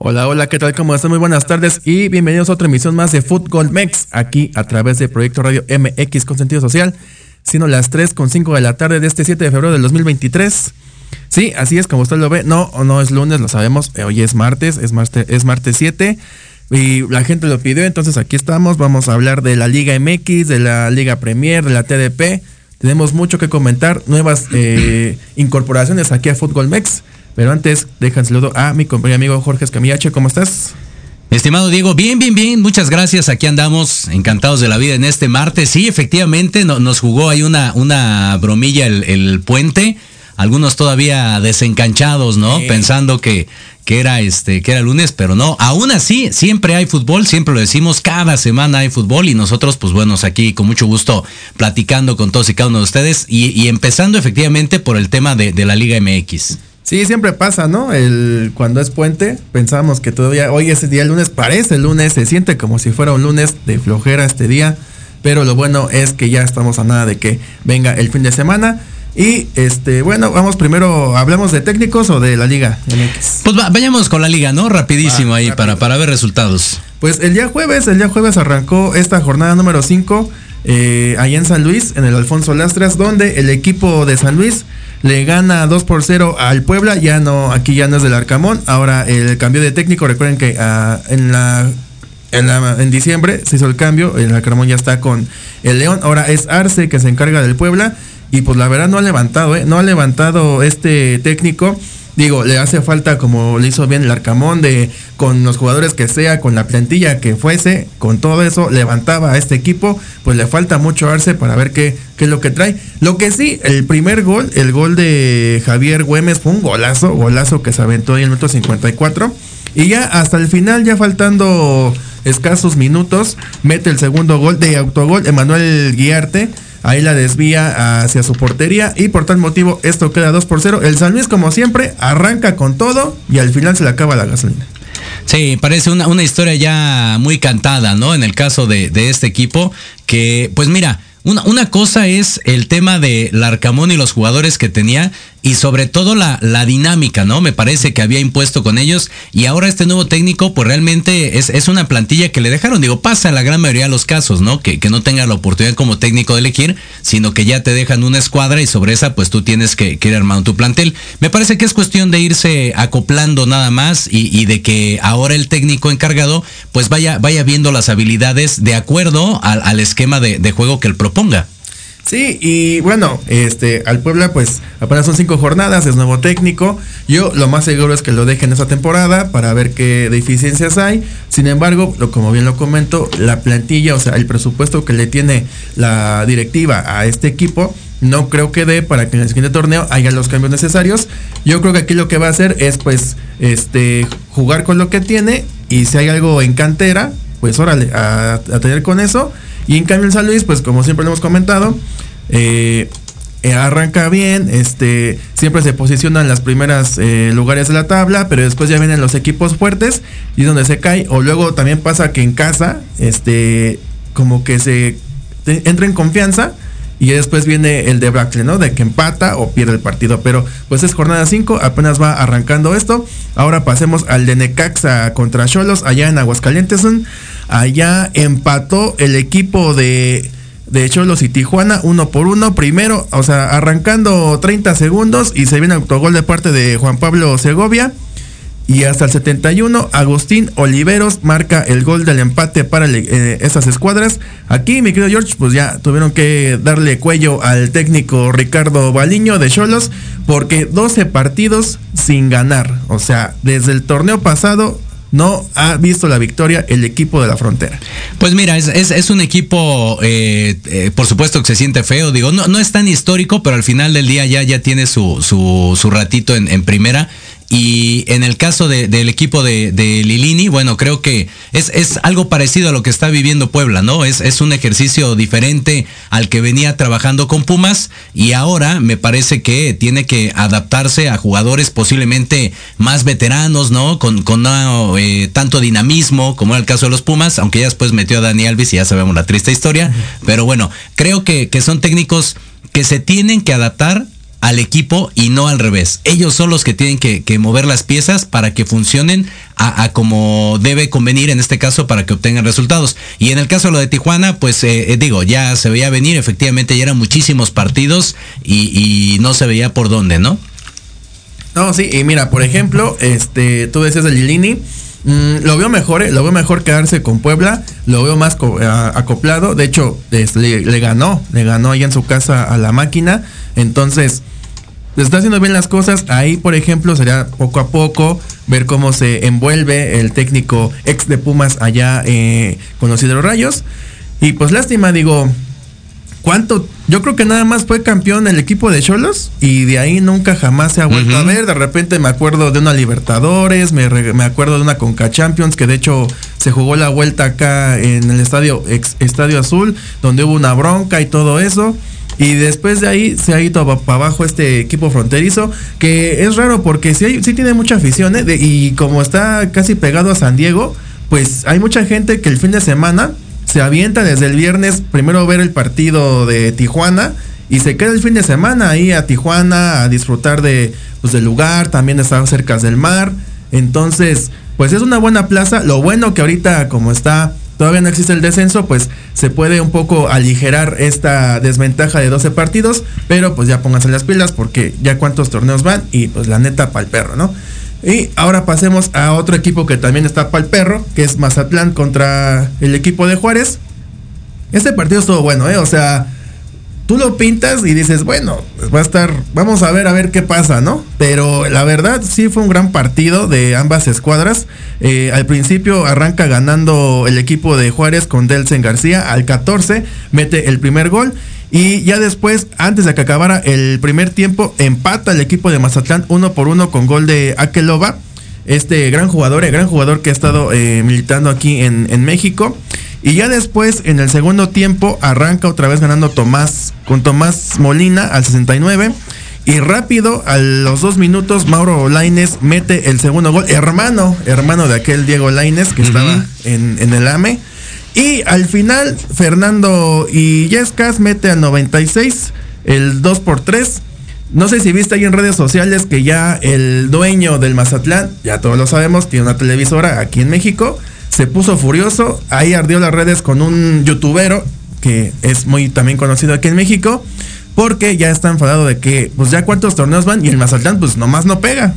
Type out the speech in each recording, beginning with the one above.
Hola, hola, ¿qué tal? ¿Cómo están? Muy buenas tardes y bienvenidos a otra emisión más de Fútbol Mex, aquí a través de Proyecto Radio MX con sentido social, siendo las 3 con 5 de la tarde de este 7 de febrero del 2023. Sí, así es como usted lo ve. No, no es lunes, lo sabemos. Eh, hoy es martes, es martes, es martes 7. Y la gente lo pidió, entonces aquí estamos. Vamos a hablar de la Liga MX, de la Liga Premier, de la TDP. Tenemos mucho que comentar, nuevas eh, incorporaciones aquí a Fútbol Mex. Pero antes, dejan saludo a mi compañero amigo Jorge Escamillache. ¿Cómo estás? Estimado Diego, bien, bien, bien, muchas gracias. Aquí andamos encantados de la vida en este martes. Sí, efectivamente, nos jugó ahí una, una bromilla el, puente. Algunos todavía desencanchados, ¿no? Pensando que, que era este, que era lunes, pero no. Aún así, siempre hay fútbol, siempre lo decimos, cada semana hay fútbol y nosotros, pues bueno, aquí con mucho gusto platicando con todos y cada uno de ustedes y, empezando efectivamente por el tema de, de la Liga MX. Sí, siempre pasa, ¿no? El, cuando es puente, pensamos que todavía hoy ese día, el lunes, parece el lunes, se siente como si fuera un lunes de flojera este día, pero lo bueno es que ya estamos a nada de que venga el fin de semana. Y este, bueno, vamos primero, ¿hablamos de técnicos o de la Liga MX? Pues vayamos con la Liga, ¿no? Rapidísimo ahí para, para ver resultados. Pues el día jueves, el día jueves arrancó esta jornada número 5 eh, allá en San Luis, en el Alfonso Lastras, donde el equipo de San Luis le gana 2 por 0 al Puebla, ya no, aquí ya no es del Arcamón, ahora el cambio de técnico, recuerden que ah, en la en, diciembre se hizo el cambio, el Arcamón ya está con el León, ahora es Arce que se encarga del Puebla y pues la verdad no ha levantado, ¿eh? no ha levantado este técnico Digo, le hace falta, como le hizo bien el Arcamón, de con los jugadores que sea, con la plantilla que fuese, con todo eso, levantaba a este equipo, pues le falta mucho Arce para ver qué, qué es lo que trae. Lo que sí, el primer gol, el gol de Javier Güemes fue un golazo, golazo que se aventó ahí en el minuto 54. Y ya hasta el final, ya faltando escasos minutos, mete el segundo gol de autogol, Emanuel Guiarte Ahí la desvía hacia su portería y por tal motivo esto queda 2 por 0. El San Luis, como siempre, arranca con todo y al final se le acaba la gasolina. Sí, parece una, una historia ya muy cantada, ¿no? En el caso de, de este equipo, que pues mira, una, una, cosa es el tema de Larcamón y los jugadores que tenía y sobre todo la, la, dinámica, ¿no? Me parece que había impuesto con ellos y ahora este nuevo técnico pues realmente es, es una plantilla que le dejaron, digo, pasa en la gran mayoría de los casos, ¿no? Que, que, no tenga la oportunidad como técnico de elegir, sino que ya te dejan una escuadra y sobre esa pues tú tienes que, que ir armando tu plantel. Me parece que es cuestión de irse acoplando nada más y, y de que ahora el técnico encargado pues vaya, vaya viendo las habilidades de acuerdo al, al esquema de, de juego que él proponga. Sí, y bueno, este, al Puebla pues apenas son cinco jornadas, es nuevo técnico. Yo lo más seguro es que lo dejen esa temporada para ver qué deficiencias hay. Sin embargo, lo, como bien lo comento, la plantilla, o sea, el presupuesto que le tiene la directiva a este equipo, no creo que dé para que en el siguiente torneo haya los cambios necesarios. Yo creo que aquí lo que va a hacer es pues este jugar con lo que tiene y si hay algo en cantera, pues órale, a tener con eso. Y en cambio el San Luis, pues como siempre lo hemos comentado, eh, arranca bien, este, siempre se posiciona en las primeras eh, lugares de la tabla, pero después ya vienen los equipos fuertes y es donde se cae. O luego también pasa que en casa, este, como que se entra en confianza y después viene el de Brackley, ¿no? De que empata o pierde el partido. Pero pues es jornada 5, apenas va arrancando esto. Ahora pasemos al de Necaxa contra Cholos, allá en Aguascalientes. Allá empató el equipo de, de Cholos y Tijuana, uno por uno. Primero, o sea, arrancando 30 segundos y se viene autogol de parte de Juan Pablo Segovia. Y hasta el 71, Agustín Oliveros marca el gol del empate para eh, esas escuadras. Aquí, mi querido George, pues ya tuvieron que darle cuello al técnico Ricardo Baliño de Cholos, porque 12 partidos sin ganar. O sea, desde el torneo pasado no ha visto la victoria el equipo de la frontera. Pues mira, es, es, es un equipo, eh, eh, por supuesto que se siente feo, digo, no, no es tan histórico, pero al final del día ya, ya tiene su, su, su ratito en primera. Y en el caso de- del equipo de, de Lilini, bueno, creo que es, es algo parecido a lo que está viviendo Puebla, ¿no? Es, es un ejercicio diferente al que venía trabajando con Pumas y ahora me parece que tiene que adaptarse a jugadores posiblemente más veteranos, ¿no? Con, con no, eh, tanto dinamismo como era el caso de los Pumas, aunque ya después metió a Dani Alves y ya sabemos la triste historia. Pero bueno, creo que, que son técnicos que se tienen que adaptar al equipo y no al revés. Ellos son los que tienen que, mover las piezas para que funcionen a, como debe convenir en este caso para que obtengan resultados. Y en el caso de lo de Tijuana, pues eh, eh, digo, ya se veía venir, efectivamente ya eran muchísimos partidos y, y no se veía por dónde, ¿no? No, sí, y mira, por ejemplo, este, tú decías de Lilini, mm, lo veo mejor, eh, lo veo mejor quedarse con Puebla, lo veo más acoplado, de hecho, le, ganó, le ganó ahí en su casa a la máquina, entonces, está haciendo bien las cosas, ahí por ejemplo sería poco a poco ver cómo se envuelve el técnico ex de Pumas allá eh, con los Hidrorrayos, y pues lástima, digo, ¿Cuánto? Yo creo que nada más fue campeón el equipo de Cholos y de ahí nunca jamás se ha vuelto a ver. De repente me acuerdo de una Libertadores, me, re- me acuerdo de una Conca Champions que de hecho se jugó la vuelta acá en el estadio ex- Estadio Azul, donde hubo una bronca y todo eso. Y después de ahí se ha ido para abajo este equipo fronterizo, que es raro porque sí, hay- sí tiene mucha afición, ¿eh? De- y como está casi pegado a San Diego, pues hay mucha gente que el fin de semana se avienta desde el viernes primero ver el partido de Tijuana y se queda el fin de semana ahí a Tijuana a disfrutar de pues del lugar, también está cerca del mar. Entonces, pues es una buena plaza. Lo bueno que ahorita como está todavía no existe el descenso, pues se puede un poco aligerar esta desventaja de 12 partidos, pero pues ya pónganse las pilas porque ya cuántos torneos van y pues la neta pa'l perro, ¿no? Y ahora pasemos a otro equipo que también está pa'l perro, que es Mazatlán contra el equipo de Juárez. Este partido estuvo bueno, ¿eh? O sea, tú lo pintas y dices, bueno, pues va a estar, vamos a ver a ver qué pasa, ¿no? Pero la verdad sí fue un gran partido de ambas escuadras. Eh, al principio arranca ganando el equipo de Juárez con Delsen García. Al 14 mete el primer gol. Y ya después, antes de que acabara el primer tiempo, empata el equipo de Mazatlán uno por uno con gol de Akeloba. Este gran jugador, el gran jugador que ha estado eh, militando aquí en, en México. Y ya después, en el segundo tiempo, arranca otra vez ganando Tomás con Tomás Molina al 69. Y rápido, a los dos minutos, Mauro Laines mete el segundo gol. Hermano, hermano de aquel Diego Laines que estaba en, en el AME. Y al final, Fernando Illescas mete al 96 el 2 por 3. No sé si viste ahí en redes sociales que ya el dueño del Mazatlán, ya todos lo sabemos, tiene una televisora aquí en México, se puso furioso, ahí ardió las redes con un youtubero que es muy también conocido aquí en México, porque ya está enfadado de que pues ya cuántos torneos van y el Mazatlán pues nomás no pega.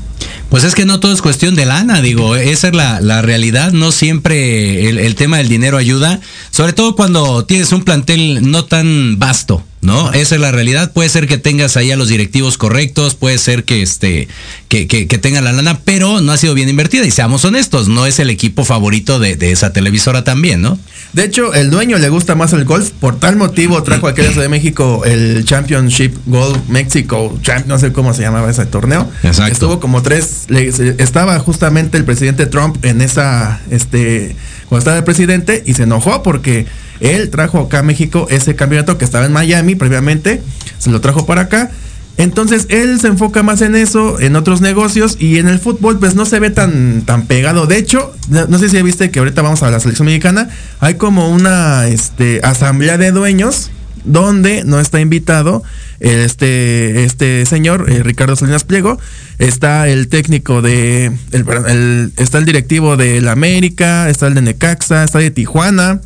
Pues es que no todo es cuestión de lana, digo, esa es la, la realidad, no siempre el, el tema del dinero ayuda, sobre todo cuando tienes un plantel no tan vasto, ¿no? Esa es la realidad, puede ser que tengas ahí a los directivos correctos, puede ser que este, que, que, la lana, pero no ha sido bien invertida, y seamos honestos, no es el equipo favorito de, de esa televisora también, ¿no? De hecho, el dueño le gusta más el golf, por tal motivo trajo a Ciudad de México el Championship Golf Mexico, Champ- no sé cómo se llamaba ese torneo. Exacto. Estuvo como tres, le- estaba justamente el presidente Trump en esa, este, cuando estaba el presidente y se enojó porque él trajo acá a México ese campeonato que estaba en Miami previamente, se lo trajo para acá. Entonces él se enfoca más en eso, en otros negocios y en el fútbol pues no se ve tan, tan pegado. De hecho, no, no sé si viste que ahorita vamos a la selección mexicana, hay como una este, asamblea de dueños donde no está invitado este, este señor, eh, Ricardo Salinas Pliego, está el técnico de, el, el- está el directivo de la América, está el de Necaxa, está de Tijuana,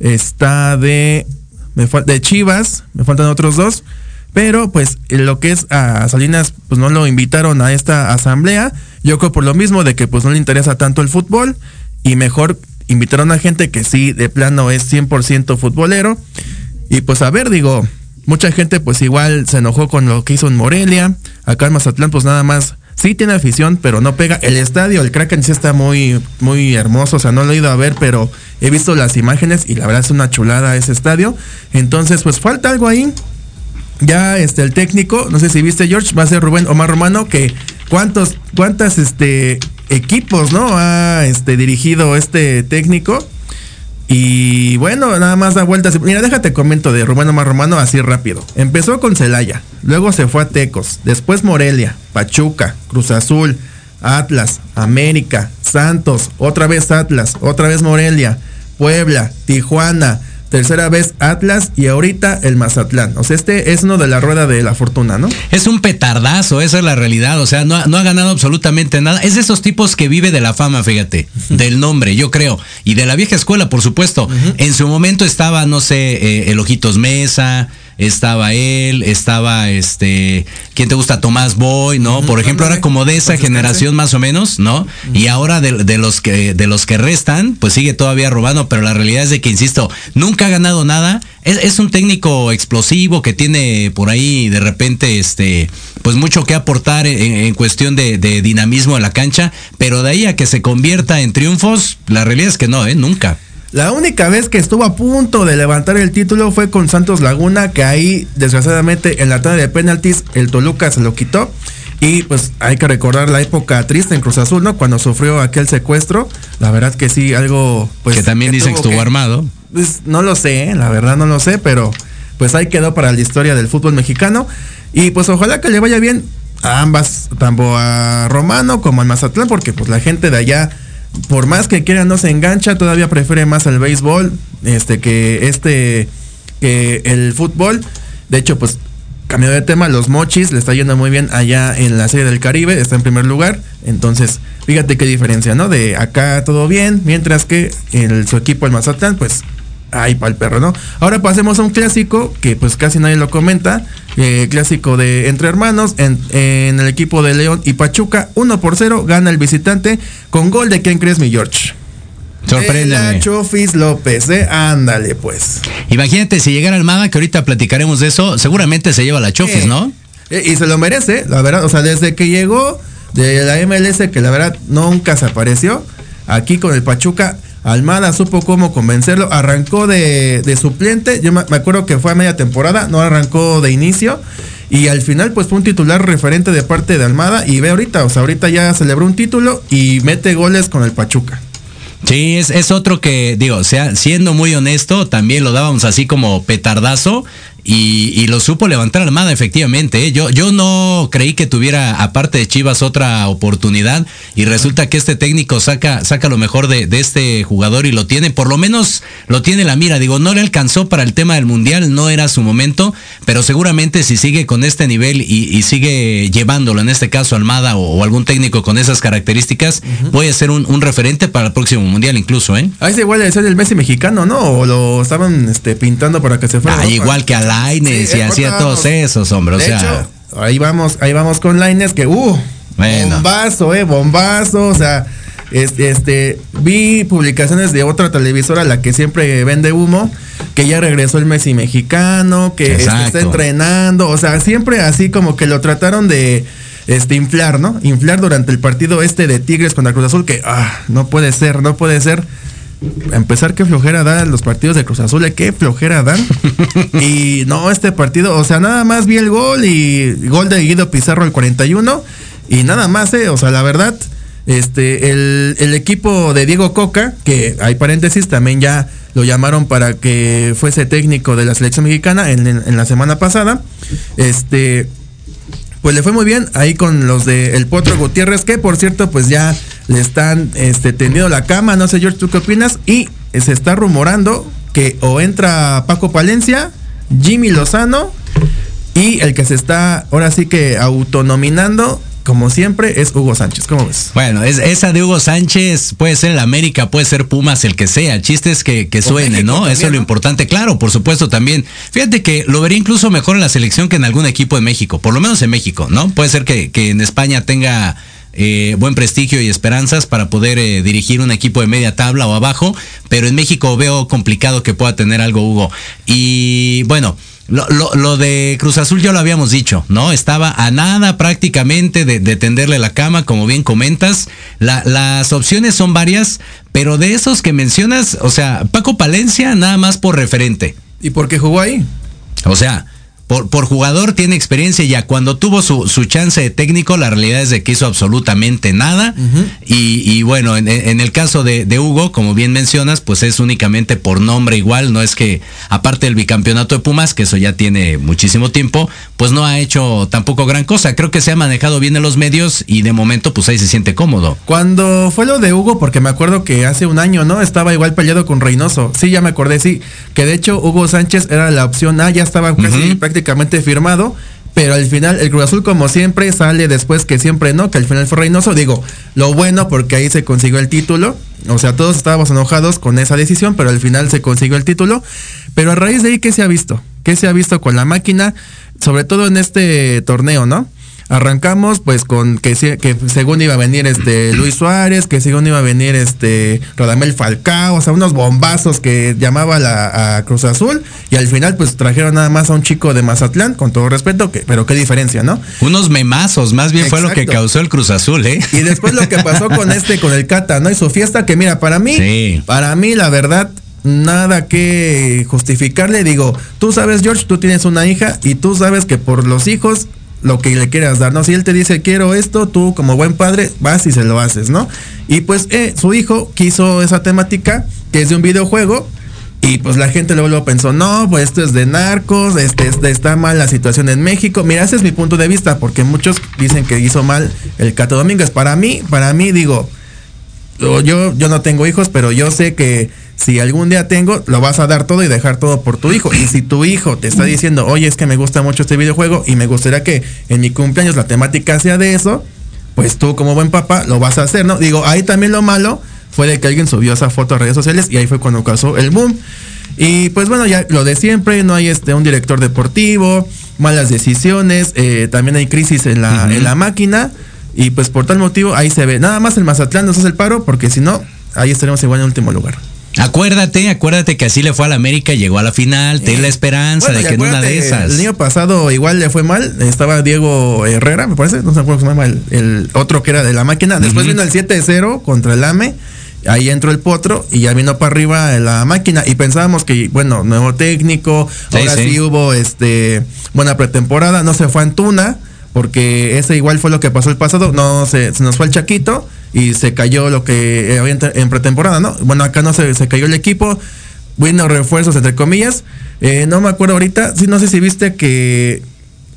está de, me de Chivas, me faltan otros dos, pero pues lo que es a Salinas, pues no lo invitaron a esta asamblea, yo creo por lo mismo de que pues no le interesa tanto el fútbol y mejor invitaron a gente que sí de plano es 100% futbolero y pues a ver, digo, mucha gente pues igual se enojó con lo que hizo en Morelia. Acá en Mazatlán pues nada más sí tiene afición, pero no pega. El estadio, el Kraken sí está muy muy hermoso, o sea, no lo he ido a ver, pero he visto las imágenes y la verdad es una chulada ese estadio. Entonces, pues falta algo ahí. Ya este el técnico, no sé si viste George, va a ser Rubén Omar Romano que cuántos cuántas este equipos, ¿no? Ha este dirigido este técnico. Y bueno, nada más da vueltas. Mira, déjate comento de Rubén Omar Romano así rápido. Empezó con Celaya, luego se fue a Tecos, después Morelia, Pachuca, Cruz Azul, Atlas, América, Santos, otra vez Atlas, otra vez Morelia, Puebla, Tijuana, tercera vez Atlas y ahorita el Mazatlán. O sea, este es uno de la rueda de la fortuna, ¿no? Es un petardazo, esa es la realidad. O sea, no ha, no ha ganado absolutamente nada. Es de esos tipos que vive de la fama, fíjate, del nombre, yo creo. Y de la vieja escuela, por supuesto. En su momento estaba, no sé, eh, el Ojitos Mesa, estaba él, estaba este, ¿quién te gusta? Tomás Boy, ¿no? Por ejemplo, ahora como de esa generación más o menos, ¿no? Y ahora de, de los que de los que restan, pues sigue todavía robando, pero la realidad es de que, insisto, nunca ha ganado nada. Es, es un técnico explosivo que tiene por ahí de repente, este, pues mucho que aportar en, en cuestión de, de dinamismo en la cancha, pero de ahí a que se convierta en triunfos, la realidad es que no, ¿eh? Nunca. La única vez que estuvo a punto de levantar el título fue con Santos Laguna, que ahí, desgraciadamente, en la tanda de penaltis, el Toluca se lo quitó. Y pues hay que recordar la época triste en Cruz Azul, ¿no? Cuando sufrió aquel secuestro. La verdad que sí, algo. Pues, que también dicen que tuvo estuvo armado. Pues no lo sé, la verdad no lo sé, pero pues ahí quedó para la historia del fútbol mexicano. Y pues ojalá que le vaya bien a ambas, tanto a Romano como al Mazatlán, porque pues la gente de allá, por más que quiera no se engancha, todavía prefiere más el béisbol, este, que este, que el fútbol. De hecho, pues Cambio de tema, los Mochis le está yendo muy bien allá en la serie del Caribe, está en primer lugar. Entonces, fíjate qué diferencia, ¿no? De acá todo bien, mientras que el, su equipo, el Mazatlán, pues para el perro, ¿no? Ahora pasemos a un clásico que pues casi nadie lo comenta. eh, clásico de entre hermanos en, en el equipo de León y Pachuca. 1 por 0 gana el visitante con gol de quién crees mi George. La Chofis López, ¿eh? Ándale pues. Imagínate si llegara Almada, que ahorita platicaremos de eso, seguramente se lleva la Chofis. ¿no? Eh, Y se lo merece, la verdad. O sea, desde que llegó de la MLS, que la verdad nunca se apareció, aquí con el Pachuca, Almada supo cómo convencerlo. Arrancó de, de suplente. Yo me acuerdo que fue a media temporada, no arrancó de inicio. Y al final, pues fue un titular referente de parte de Almada. Y ve ahorita, o sea, ahorita ya celebró un título y mete goles con el Pachuca. Sí, es, es otro que, digo, sea, siendo muy honesto, también lo dábamos así como petardazo y, y lo supo levantar Armada, efectivamente. ¿eh? Yo, yo no creí que tuviera, aparte de Chivas, otra oportunidad y resulta que este técnico saca, saca lo mejor de, de este jugador y lo tiene, por lo menos lo tiene la mira. Digo, no le alcanzó para el tema del Mundial, no era su momento, pero seguramente si sigue con este nivel y, y sigue llevándolo, en este caso Almada o, o algún técnico con esas características, puede ser un, un referente para el próximo Mundial incluso, ¿eh? Ahí se igual a ser el Messi mexicano, ¿no? O lo estaban este, pintando para que se fuera. a Ah, igual que a Laines Sí, y hacía todos esos, hombre. O De sea, hecho, ahí vamos, ahí vamos con Laines que uh, Bueno. bombazo, eh, bombazo, o sea, este, este, vi publicaciones de otra televisora, la que siempre vende humo, que ya regresó el Messi mexicano, que este, está entrenando, o sea, siempre así como que lo trataron de este inflar, ¿no? Inflar durante el partido este de Tigres contra Cruz Azul, que ah, no puede ser, no puede ser. Empezar qué flojera dan los partidos de Cruz Azul, eh, qué flojera dan. y no, este partido, o sea, nada más vi el gol y gol de Guido Pizarro el 41 y nada más, eh, o sea, la verdad, Este, el, el equipo de Diego Coca, que hay paréntesis, también ya lo llamaron para que fuese técnico de la selección mexicana en, en- en la semana pasada. Este, pues le fue muy bien ahí con los de El Potro Gutiérrez, que por cierto, pues ya le están este, tendiendo la cama. No sé, George, ¿tú qué opinas? Y se está rumorando que o entra Paco Palencia, Jimmy Lozano y el que se está ahora sí que autonominando, como siempre, es Hugo Sánchez. ¿Cómo ves? Bueno, es, esa de Hugo Sánchez puede ser el América, puede ser Pumas, el que sea. El chiste es que, que suene, México ¿no? también, Eso es lo ¿no? importante. Claro, por supuesto también. Fíjate que lo vería incluso mejor en la selección que en algún equipo de México, por lo menos en México, ¿no? Puede ser que, que en España tenga eh, buen prestigio y esperanzas para poder eh, dirigir un equipo de media tabla o abajo, pero en México veo complicado que pueda tener algo Hugo. Y bueno. Lo, lo- lo de Cruz Azul ya lo habíamos dicho, ¿no? Estaba a nada prácticamente de, de tenderle la cama, como bien comentas. La- las opciones son varias, pero de esos que mencionas, o sea, Paco Palencia nada más por referente. ¿Y por qué jugó ahí? O sea, por, por jugador tiene experiencia ya. Cuando tuvo su, su chance de técnico, la realidad es de que hizo absolutamente nada. y, y bueno, en, en el caso de, de Hugo, como bien mencionas, pues es únicamente por nombre igual. No es que, aparte del bicampeonato de Pumas, que eso ya tiene muchísimo tiempo, pues no ha hecho tampoco gran cosa. Creo que se ha manejado bien en los medios y de momento, pues ahí se siente cómodo. Cuando fue lo de Hugo, porque me acuerdo que hace un año, ¿no? Estaba igual peleado con Reynoso. Sí, ya me acordé, sí. Que de hecho Hugo Sánchez era la opción A, ya estaba casi prácticamente firmado. Pero al final el Cruz Azul, como siempre, sale después que siempre no, que al final fue Reynoso. Digo, lo bueno porque ahí se consiguió el título. O sea, todos estábamos enojados con esa decisión, pero al final se consiguió el título. Pero a raíz de ahí, ¿qué se ha visto? ¿Qué se ha visto con la máquina? Sobre todo en este torneo, ¿no? Arrancamos pues con que, que según iba a venir este Luis Suárez, que según iba a venir este Radamel Falcao, o sea, unos bombazos que llamaba la, a Cruz Azul y al final pues trajeron nada más a un chico de Mazatlán, con todo respeto, que, pero qué diferencia, ¿no? Unos memazos, más bien fue lo que causó el Cruz Azul, ¿eh? Y después lo que pasó con este, con el Cata, ¿no? Y su fiesta, que mira, para mí, Sí. para mí, la verdad, nada que justificarle. Digo, tú sabes, George, tú tienes una hija y tú sabes que por los hijos, lo que le quieras dar, ¿no? Si él te dice, quiero esto, tú como buen padre, vas y se lo haces, ¿no? Y pues eh, su hijo quiso esa temática, que es de un videojuego. Y pues la gente luego, luego pensó, no, pues esto es de narcos, este, este, está mal la situación en México. Mira, ese es mi punto de vista, porque muchos dicen que hizo mal el Cato Domínguez. Para mí, para mí, digo, yo, yo no tengo hijos, pero yo sé que si algún día tengo, lo vas a dar todo y dejar todo por tu hijo. Y si tu hijo te está diciendo, oye, es que me gusta mucho este videojuego y me gustaría que en mi cumpleaños la temática sea de eso, pues tú como buen papá lo vas a hacer, ¿no? Digo, ahí también lo malo fue de que alguien subió esa foto a redes sociales y ahí fue cuando causó el boom. Y pues bueno, ya lo de siempre, no hay este un director deportivo, malas decisiones, eh, también hay crisis en la, en la máquina. Y pues por tal motivo ahí se ve. Nada más el Mazatlán nos hace el paro, porque si no, ahí estaremos igual en último lugar. Acuérdate, acuérdate que así le fue a la América, llegó a la final, ten la esperanza Bueno, de que en una de esas. El año pasado igual le fue mal. Estaba Diego Herrera, me parece. No sé cómo se llama el, el otro que era de la máquina. Después vino el 7-0 contra el AME. Ahí entró el potro y ya vino para arriba la máquina. Y pensábamos que, bueno, nuevo técnico. Sí, ahora sí. sí. hubo este buena pretemporada. No se fue a Antuna. Porque ese igual fue lo que pasó el pasado. No se, se nos fue el Chaquito y se cayó lo que había en, pretemporada, ¿no? Bueno, acá no se, se cayó el equipo. Bueno, refuerzos entre comillas. Eh, no me acuerdo ahorita. Sí, no sé si viste que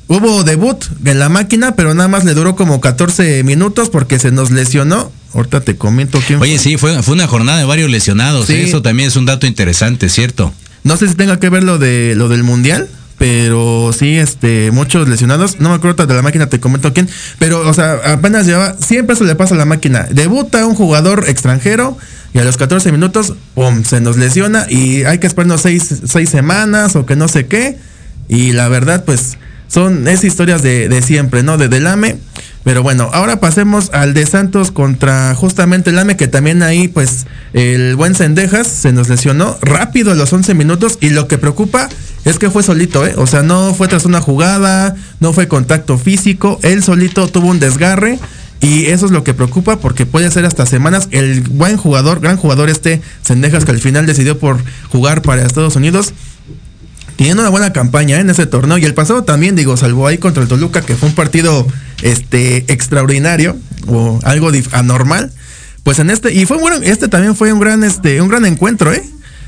hubo debut en la máquina, pero nada más le duró como 14 minutos porque se nos lesionó. Ahorita te comento quién Oye, fue. sí, fue, fue una jornada de varios lesionados. Sí. ¿eh? Eso también es un dato interesante, ¿cierto? No sé si tenga que ver lo de lo del mundial, pero sí, este, muchos lesionados. No me acuerdo de la máquina, te comento quién. Pero, o sea, apenas llevaba, siempre eso le pasa a la máquina. Debuta un jugador extranjero y a los 14 minutos, pum, se nos lesiona y hay que esperarnos seis, seis semanas o que no sé qué. Y la verdad, pues, son esas historias de, de siempre, ¿no? De Delame. Pero bueno, ahora pasemos al de Santos contra justamente el AME, que también ahí, pues, el buen Sendejas se nos lesionó rápido a los 11 minutos. Y lo que preocupa es que fue solito, ¿eh? O sea, no fue tras una jugada, no fue contacto físico. Él solito tuvo un desgarre. Y eso es lo que preocupa porque puede ser hasta semanas. El buen jugador, gran jugador este, Sendejas, que al final decidió por jugar para Estados Unidos, teniendo una buena campaña ¿eh? en ese torneo. Y el pasado también, digo, salvo ahí contra el Toluca, que fue un partido este, extraordinario o algo anormal. Pues en este, y fue bueno, este también fue un gran, este, un gran encuentro, ¿eh?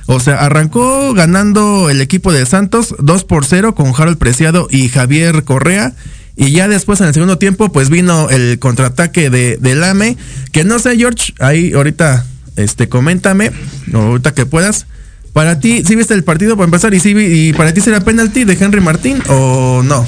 O sea, arrancó ganando el equipo de Santos 2 por 0 con Harold Preciado y Javier Correa. Y ya después en el segundo tiempo, pues vino el contraataque de, de Lame. Que no sé, George, ahí ahorita, este, coméntame, ahorita que puedas. Para ti, ¿sí viste el partido para empezar? ¿Y, sí, y para ti será penalti de Henry Martín o no?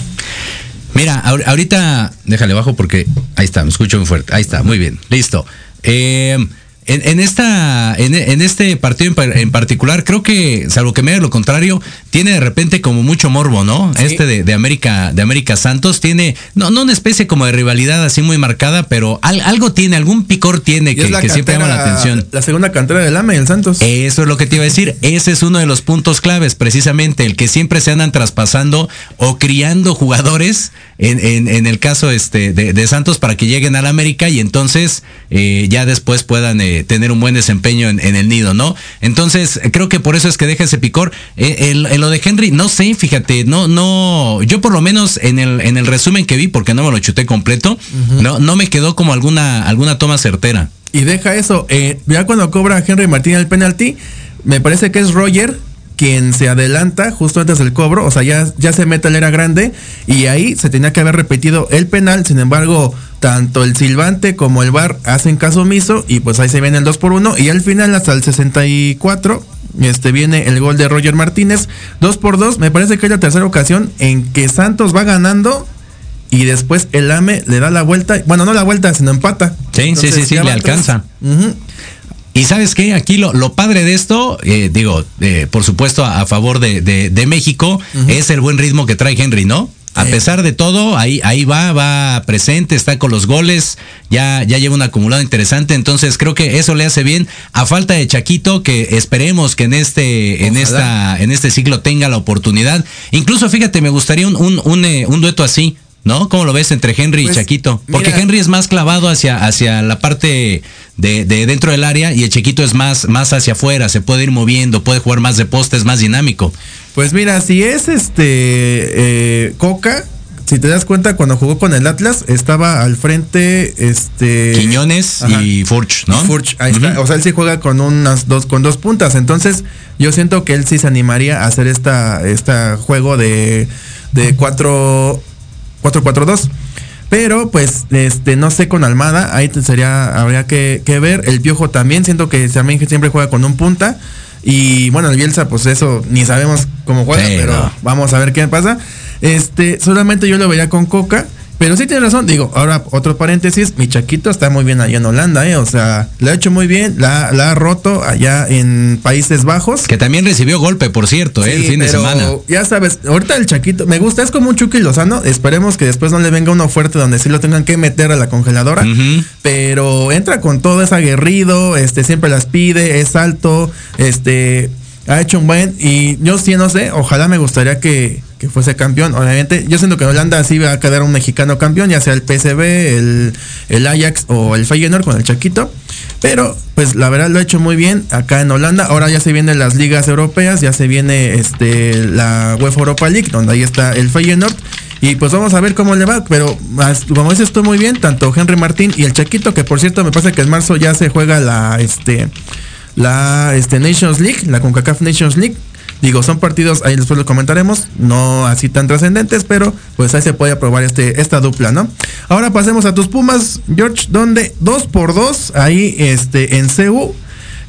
Mira, ahorita, déjale bajo porque ahí está, me escucho muy fuerte. Ahí está, muy bien, listo. Eh, en, esta, en, este partido en, particular, creo que, salvo que me lo contrario, tiene de repente como mucho morbo, ¿no? Este de, América, de América Santos tiene, no, no una especie como de rivalidad así muy marcada, pero algo tiene, algún picor tiene que, siempre llama la atención. La segunda cantera del AME, el Santos. Eso es lo que te iba a decir. Ese es uno de los puntos claves, precisamente, el que siempre se andan traspasando o criando jugadores, en, en, el caso este de, Santos, para que lleguen al América y entonces eh, ya después puedan. Eh, tener un buen desempeño en, el nido, ¿no? Entonces, creo que por eso es que deja ese picor. Eh, el, lo de Henry, no sé, fíjate, no, no, yo por lo menos en el, en el resumen que vi, porque no me lo chuté completo, no, no me quedó como alguna, alguna toma certera. Y deja eso, eh, ya cuando cobra Henry Martín el penalti, me parece que es Roger quien se adelanta justo antes del cobro, o sea, ya, ya se mete la era grande y ahí se tenía que haber repetido el penal, sin embargo, tanto el silbante como el bar hacen caso omiso y pues ahí se viene el 2 por 1 y al final hasta el 64 este viene el gol de Roger Martínez, 2 por 2, me parece que es la tercera ocasión en que Santos va ganando y después el AME le da la vuelta, bueno, no la vuelta, sino empata. Sí, sí, sí, sí, le alcanza. Y sabes qué, aquí lo, lo padre de esto, eh, digo, eh, por supuesto a, favor de, de, México, es el buen ritmo que trae Henry, ¿no? A pesar de todo, ahí, ahí va, va presente, está con los goles, ya, ya lleva un acumulado interesante, entonces creo que eso le hace bien. A falta de Chaquito, que esperemos que en este, en esta, en este ciclo tenga la oportunidad. Incluso fíjate, me gustaría un, un, un, eh, un dueto así, ¿no? ¿Cómo lo ves entre Henry y pues, Chaquito? Porque Henry es más clavado hacia, hacia la parte de, de, dentro del área y el Chiquito es más, más hacia afuera, se puede ir moviendo, puede jugar más de poste, es más dinámico. Pues mira, si es este eh, Coca, si te das cuenta, cuando jugó con el Atlas, estaba al frente este Quiñones y Furch, ¿no? Furch, ahí está. O sea, él sí juega con unas dos, con dos puntas. Entonces, yo siento que él sí se animaría a hacer esta, esta juego de, de 4 4-4-2. Pero pues, este, no sé con Almada, ahí sería, habría que, ver. El Piojo también, siento que también siempre juega con un punta. Y bueno, el Bielsa, pues eso, ni sabemos cómo juega, pero vamos a ver qué pasa. Este, solamente yo lo veía con Coca. Pero sí tiene razón, digo, ahora otro paréntesis, mi Chaquito está muy bien allá en Holanda, ¿eh? O sea, lo ha hecho muy bien, la, ha roto allá en Países Bajos. Que también recibió golpe, por cierto, ¿eh? el fin de semana. Ya sabes, ahorita el Chaquito, me gusta, es como un Chucky Lozano, esperemos que después no le venga uno fuerte donde sí lo tengan que meter a la congeladora, pero entra con todo, es aguerrido, este, siempre las pide, es alto, este, ha hecho un buen, y yo sí no sé, ojalá me gustaría que que fuese campeón. Obviamente, yo siento que Holanda sí va a quedar un mexicano campeón, ya sea el PSV, el, el Ajax o el Feyenoord con el Chaquito. Pero, pues la verdad lo ha hecho muy bien acá en Holanda. Ahora ya se vienen las ligas europeas, ya se viene este la UEFA Europa League, donde ahí está el Feyenoord. Y pues vamos a ver cómo le va. Pero como dices estoy muy bien, tanto Henry Martín y el Chaquito, que por cierto me pasa que en marzo ya se juega la este la este Nations League, la CONCACAF Nations League Digo, son partidos, ahí después lo comentaremos, no así tan trascendentes, pero pues ahí se puede aprobar este, esta dupla, ¿no? Ahora pasemos a tus Pumas, George, donde dos por dos, ahí este, en CEU,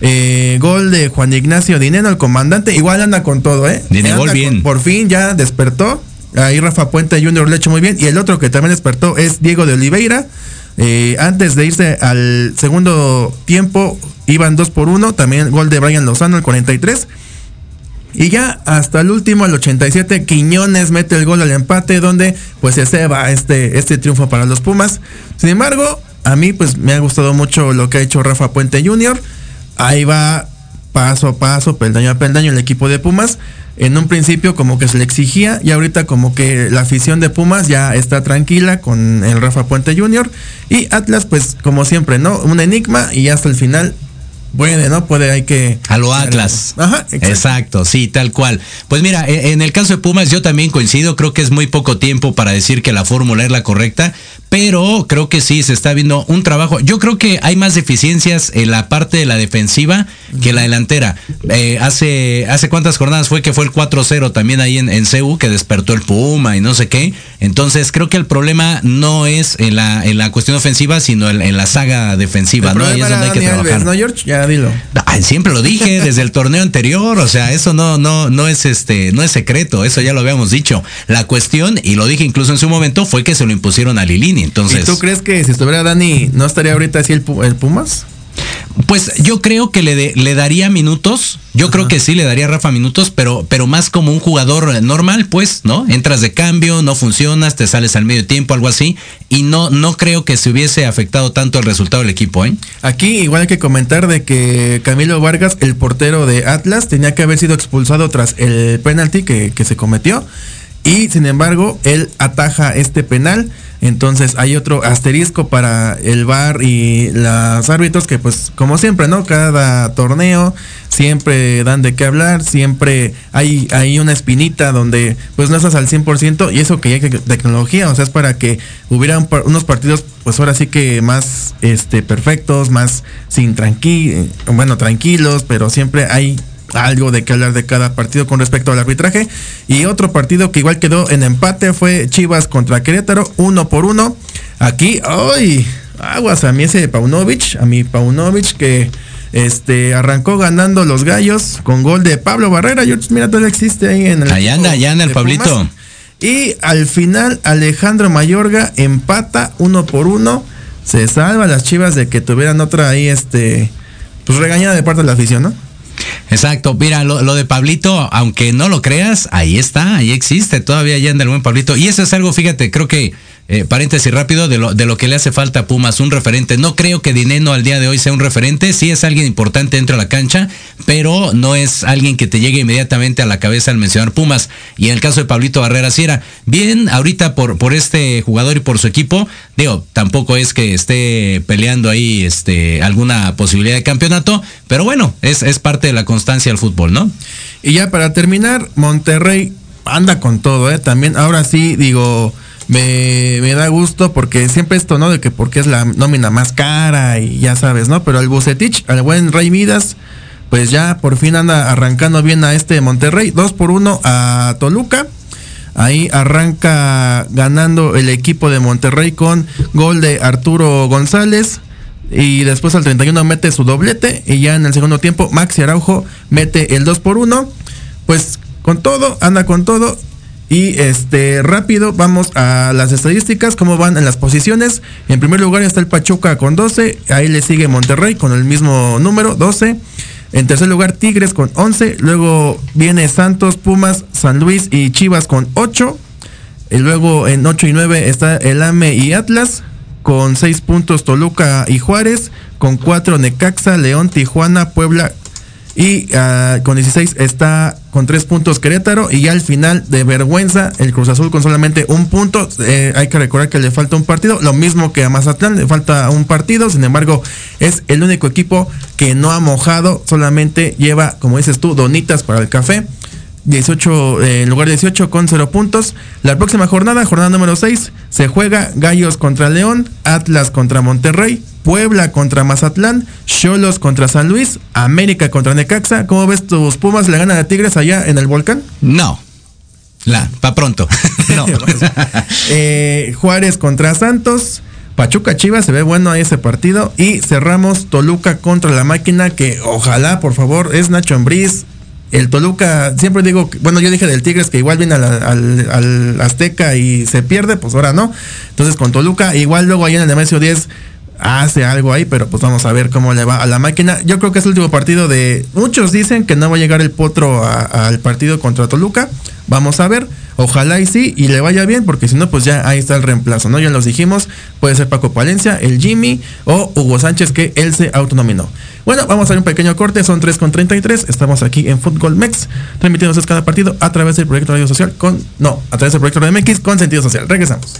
eh, gol de Juan Ignacio Dineno, el comandante, igual anda con todo, ¿eh? gol bien. por fin ya despertó, ahí Rafa Puente Junior le hecho muy bien, y el otro que también despertó es Diego de Oliveira, eh, antes de irse al segundo tiempo, iban dos por uno, también gol de Brian Lozano, el 43, y ya hasta el último, el 87, Quiñones mete el gol al empate, donde pues se va este, este triunfo para los Pumas. Sin embargo, a mí pues me ha gustado mucho lo que ha hecho Rafa Puente Jr. Ahí va paso a paso, peldaño a peldaño el equipo de Pumas. En un principio como que se le exigía y ahorita como que la afición de Pumas ya está tranquila con el Rafa Puente Jr. Y Atlas pues como siempre, ¿no? Un enigma y hasta el final puede, ¿no? Puede, hay que... A lo Atlas. Ajá, exacto. exacto. sí, tal cual. Pues mira, e, en el caso de Pumas yo también coincido, creo que es muy poco tiempo para decir que la fórmula es la correcta, pero creo que sí se está viendo un trabajo. Yo creo que hay más deficiencias en la parte de la defensiva que la delantera. Eh, hace, hace cuántas jornadas fue que fue el 4-0 también ahí en, en CEU que despertó el Puma y no sé qué. Entonces creo que el problema no es en la, en la cuestión ofensiva, sino en, en la saga defensiva, El ¿no? Ahí es donde hay que Dani trabajar. Alves, ¿no, George? Ya dilo. Siempre lo dije desde el torneo anterior, o sea, eso no, no, no es este, no es secreto, eso ya lo habíamos dicho. La cuestión, y lo dije incluso en su momento, fue que se lo impusieron a Lilini. Entonces, ¿Y tú crees que si estuviera Dani, no estaría ahorita así el, el Pumas? pues yo creo que le, de- le daría minutos. Yo creo que sí le daría a Rafa minutos, pero, pero más como un jugador normal, pues, ¿no? Entras de cambio, no funcionas, te sales al medio tiempo, algo así. Y no, no creo que se hubiese afectado tanto el resultado del equipo, ¿eh? Aquí igual hay que comentar de que Camilo Vargas, el portero de Atlas, tenía que haber sido expulsado tras el penalti que, que se cometió. Y sin embargo, él ataja este penal. Entonces hay otro asterisco para el VAR y los árbitros que pues como siempre, ¿no? Cada torneo siempre dan de qué hablar, siempre hay, hay una espinita donde pues no estás al 100% y eso que ya hay tecnología, o sea, es para que hubiera un par- unos partidos pues ahora sí que más este perfectos, más sin tranqui bueno, tranquilos, pero siempre hay algo de que hablar de cada partido con respecto al arbitraje. Y otro partido que igual quedó en empate fue Chivas contra Querétaro, uno por uno. Aquí, ¡ay! Aguas a mí ese Paunovic, a mi Paunovic que este arrancó ganando los gallos con gol de Pablo Barrera. Yo, mira, todavía existe ahí en el. Ahí anda, allá anda el de Pablito. Pumas. Y al final Alejandro Mayorga empata uno por uno. Se salva las chivas de que tuvieran otra ahí, este, pues regañada de parte de la afición, ¿no? Exacto, mira, lo, lo de Pablito, aunque no lo creas, ahí está, ahí existe, todavía ya anda el buen Pablito. Y eso es algo, fíjate, creo que, eh, paréntesis rápido, de lo, de lo que le hace falta a Pumas, un referente. No creo que Dineno al día de hoy sea un referente, sí es alguien importante dentro de la cancha, pero no es alguien que te llegue inmediatamente a la cabeza al mencionar Pumas. Y en el caso de Pablito Barrera, sí era bien ahorita por, por este jugador y por su equipo, digo, tampoco es que esté peleando ahí este, alguna posibilidad de campeonato, pero bueno, es, es parte de la constancia del fútbol, ¿no? Y ya para terminar, Monterrey anda con todo, ¿eh? También, ahora sí, digo, me, da gusto porque siempre esto, ¿no? De que porque es la nómina más cara y ya sabes, ¿no? Pero al Bucetich, al buen Rey Midas, pues ya por fin anda arrancando bien a este Monterrey. Dos por uno a Toluca. Ahí arranca ganando el equipo de Monterrey con gol de Arturo González. Y después al 31 mete su doblete. Y ya en el segundo tiempo, Maxi Araujo mete el 2 por 1. Pues con todo, anda con todo. Y este rápido, vamos a las estadísticas, cómo van en las posiciones. En primer lugar está el Pachuca con 12. Ahí le sigue Monterrey con el mismo número, 12. En tercer lugar, Tigres con 11. Luego viene Santos, Pumas, San Luis y Chivas con 8. Y luego en 8 y 9 está el AME y Atlas. Con 6 puntos Toluca y Juárez. Con 4 Necaxa, León, Tijuana, Puebla. Y ah, con 16 está con 3 puntos Querétaro. Y al final de vergüenza, el Cruz Azul con solamente un punto. Eh, hay que recordar que le falta un partido. Lo mismo que a Mazatlán, le falta un partido. Sin embargo, es el único equipo que no ha mojado. Solamente lleva, como dices tú, donitas para el café. 18, eh, en lugar de 18 con 0 puntos. La próxima jornada, jornada número 6, se juega Gallos contra León, Atlas contra Monterrey, Puebla contra Mazatlán, Cholos contra San Luis, América contra Necaxa. ¿Cómo ves tus Pumas le ganan a Tigres allá en el volcán? No. La, pa' pronto. no. Eh, Juárez contra Santos. Pachuca Chivas se ve bueno ese partido. Y cerramos Toluca contra la máquina. Que ojalá, por favor, es Nacho Ambriz. El Toluca, siempre digo, bueno, yo dije del Tigres que igual viene al Azteca y se pierde, pues ahora no. Entonces con Toluca, igual luego ahí en el Nemesio 10 hace algo ahí, pero pues vamos a ver cómo le va a la máquina. Yo creo que es el último partido de. Muchos dicen que no va a llegar el potro al partido contra Toluca. Vamos a ver. Ojalá y sí, y le vaya bien, porque si no, pues ya ahí está el reemplazo, ¿no? Ya los dijimos, puede ser Paco Palencia, el Jimmy o Hugo Sánchez, que él se autonominó. Bueno, vamos a hacer un pequeño corte, son 3 con 33, estamos aquí en Fútbol Mex, transmitiéndose cada partido a través del proyecto Radio Social con, no, a través del proyecto Radio MX con sentido social. Regresamos.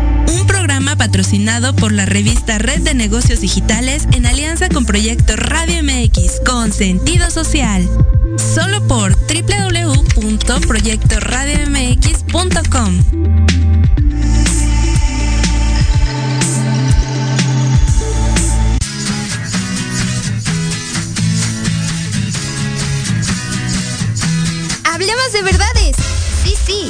Patrocinado por la revista Red de Negocios Digitales en alianza con Proyecto Radio MX con sentido social. Solo por www.proyectoradiomx.com. Hablemos de verdades. Sí, sí,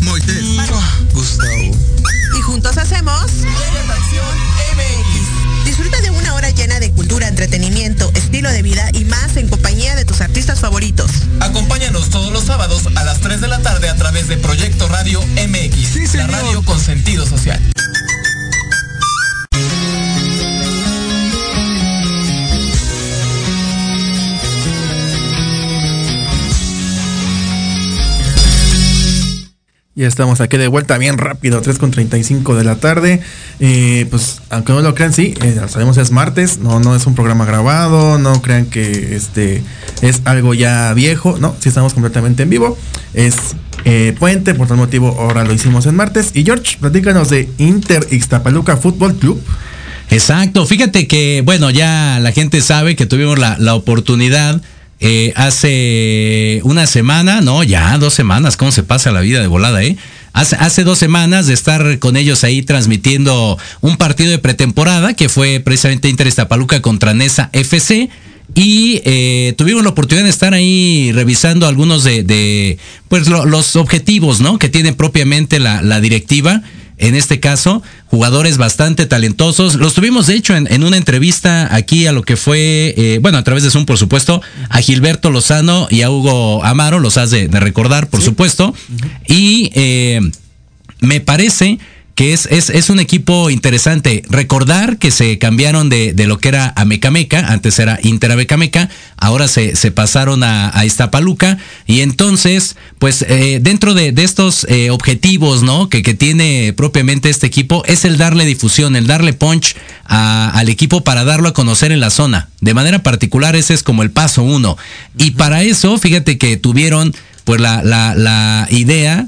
Moisés, Gustavo. y juntos hacemos Acción MX. Disfruta de una hora llena de cultura, entretenimiento, estilo de vida y más en compañía de tus artistas favoritos. Acompáñanos todos los sábados a las 3 de la tarde a través de Proyecto Radio MX, Sí, la radio con sentido social. Ya estamos aquí de vuelta bien rápido, 3 con 35 de la tarde. Eh, pues, aunque no lo crean, sí, eh, sabemos es martes, no, no es un programa grabado, no crean que este es algo ya viejo, no, sí estamos completamente en vivo. Es eh, puente, por tal motivo ahora lo hicimos en martes. Y George, platícanos de Inter Ixtapaluca Fútbol Club. Exacto, fíjate que, bueno, ya la gente sabe que tuvimos la, la oportunidad eh, hace una semana, no, ya dos semanas, ¿cómo se pasa la vida de volada, eh? Hace, hace dos semanas de estar con ellos ahí transmitiendo un partido de pretemporada que fue precisamente Inter Iztapaluca contra Nesa FC. Y eh, tuvimos la oportunidad de estar ahí revisando algunos de, pues lo- los objetivos, ¿no? Que tiene propiamente la directiva. En este caso, jugadores bastante talentosos. Los tuvimos, de hecho, en, en una entrevista aquí a lo que fue, eh, bueno, a través de Zoom, por supuesto, a Gilberto Lozano y a Hugo Amaro, los has de, de recordar, por supuesto. Y eh, me parece que es, es, es un equipo interesante. Recordar que se cambiaron de, de lo que era Amecameca, antes era Inter Amecameca, ahora se, se pasaron a, a Iztapaluca, y entonces, pues eh, dentro de, de estos eh, objetivos, ¿no? Que, que tiene propiamente este equipo, es el darle difusión, el darle punch a- al equipo para darlo a conocer en la zona. De manera particular, ese es como el paso uno. Y para eso, fíjate que tuvieron pues la, la, la idea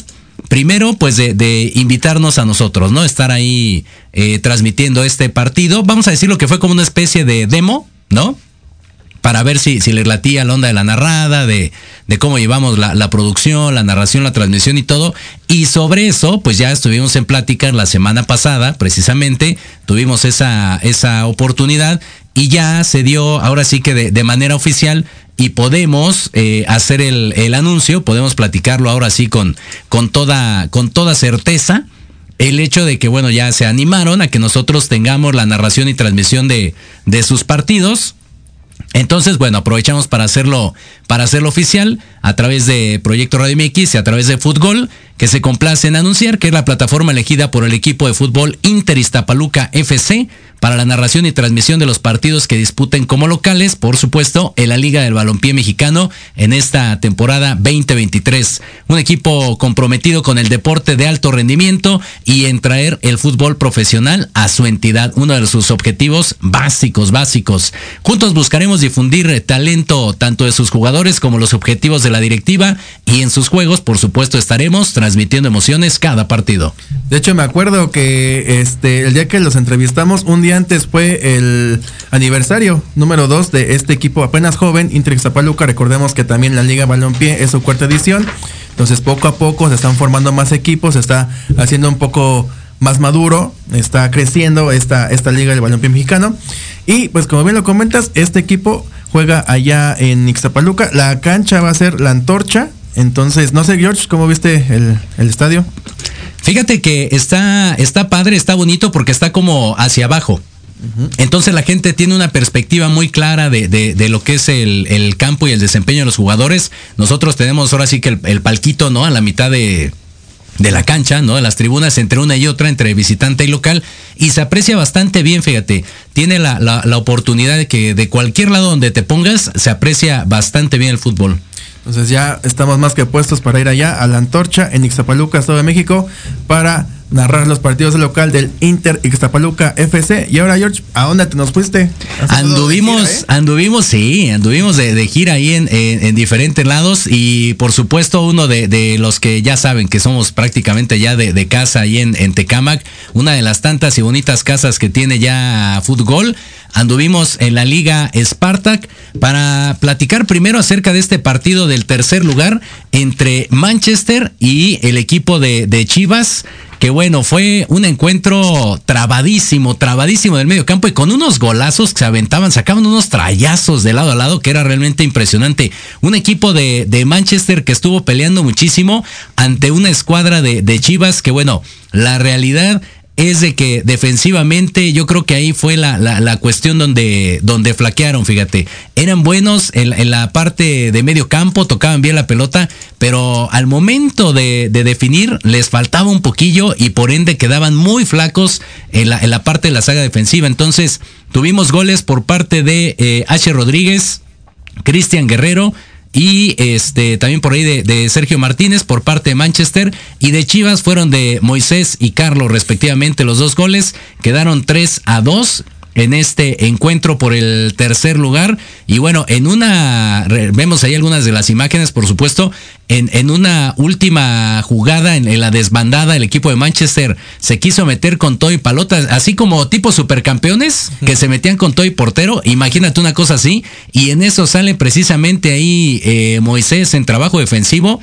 Primero, pues de, de invitarnos a nosotros, ¿no? Estar ahí eh, transmitiendo este partido. Vamos a decirlo que fue como una especie de demo, ¿no? Para ver si, si les latía la onda de la narrada, de, de cómo llevamos la, la producción, la narración, la transmisión y todo. Y sobre eso, pues ya estuvimos en plática la semana pasada, precisamente, tuvimos esa, esa oportunidad y ya se dio, ahora sí que de manera oficial, y podemos eh, hacer el, el anuncio, podemos platicarlo ahora sí con, con, toda, con toda certeza. El hecho de que, bueno, ya se animaron a que nosotros tengamos la narración y transmisión de, de sus partidos. Entonces, bueno, aprovechamos para hacerlo, para hacerlo oficial a través de Proyecto Radio MX y a través de Fútbol, que se complace en anunciar que es la plataforma elegida por el equipo de fútbol Inter Iztapaluca FC para la narración y transmisión de los partidos que disputen como locales, por supuesto, en la Liga del Balompié Mexicano en esta temporada 2023. Un equipo comprometido con el deporte de alto rendimiento y en traer el fútbol profesional a su entidad, uno de sus objetivos básicos, básicos. Juntos buscaremos difundir talento tanto de sus jugadores como los objetivos de la directiva y en sus juegos, por supuesto, estaremos transmitiendo emociones cada partido. De hecho, me acuerdo que este el día que los entrevistamos, un día antes fue el aniversario número 2 de este equipo apenas joven, Inter Zapaluca. Recordemos que también la Liga Balompié es su cuarta edición. Entonces, poco a poco se están formando más equipos, se está haciendo un poco más maduro, está creciendo esta, esta Liga del Balompié Mexicano. Y pues como bien lo comentas, este equipo juega allá en Ixtapaluca. La cancha va a ser la antorcha, Entonces, no sé, George, ¿cómo viste el, el estadio? Fíjate que está, está padre, está bonito porque está como hacia abajo. Entonces la gente tiene una perspectiva muy clara de, de, de lo que es el, el, campo y el desempeño de los jugadores. Nosotros tenemos ahora sí que el, el palquito, ¿no? A la mitad de, de la cancha, ¿no? De las tribunas entre una y otra, entre visitante y local, y se aprecia bastante bien, fíjate. Tiene la, la, la oportunidad de que de cualquier lado donde te pongas, se aprecia bastante bien el fútbol. Entonces ya estamos más que puestos para ir allá a la antorcha en Ixtapaluca, Estado de México, para narrar los partidos de local del Inter Ixtapaluca FC. Y ahora, George, ¿a dónde te nos fuiste? Anduvimos, gira, eh? anduvimos, sí, anduvimos de, de gira ahí en, en, en, diferentes lados y por supuesto uno de, de, los que ya saben que somos prácticamente ya de, de casa ahí en, en Tecamac, una de las tantas y bonitas casas que tiene ya fútbol anduvimos en la Liga Spartak para platicar primero acerca de este partido del tercer lugar entre Manchester y el equipo de, de Chivas que bueno, fue un encuentro trabadísimo, trabadísimo del medio campo y con unos golazos que se aventaban, sacaban unos trayazos de lado a lado que era realmente impresionante. Un equipo de, de Manchester que estuvo peleando muchísimo ante una escuadra de, de Chivas que bueno, la realidad es de que defensivamente yo creo que ahí fue la, la, la cuestión donde, donde flaquearon, fíjate. Eran buenos en, en, la parte de medio campo, tocaban bien la pelota, pero al momento de, de, definir les faltaba un poquillo y por ende quedaban muy flacos en la, en la parte de la saga defensiva. Entonces tuvimos goles por parte de eh, H. Rodríguez, Cristian Guerrero, y este también por ahí de, de, Sergio Martínez por parte de Manchester y de Chivas fueron de Moisés y Carlos respectivamente los dos goles. Quedaron 3 a 2 en este encuentro por el tercer lugar. Y bueno, en una, vemos ahí algunas de las imágenes, por supuesto, en, en una última jugada en, en, la desbandada, el equipo de Manchester se quiso meter con Toy Palota, así como tipo supercampeones que se metían con Toy portero, imagínate una cosa así, y en eso sale precisamente ahí eh, Moisés en trabajo defensivo,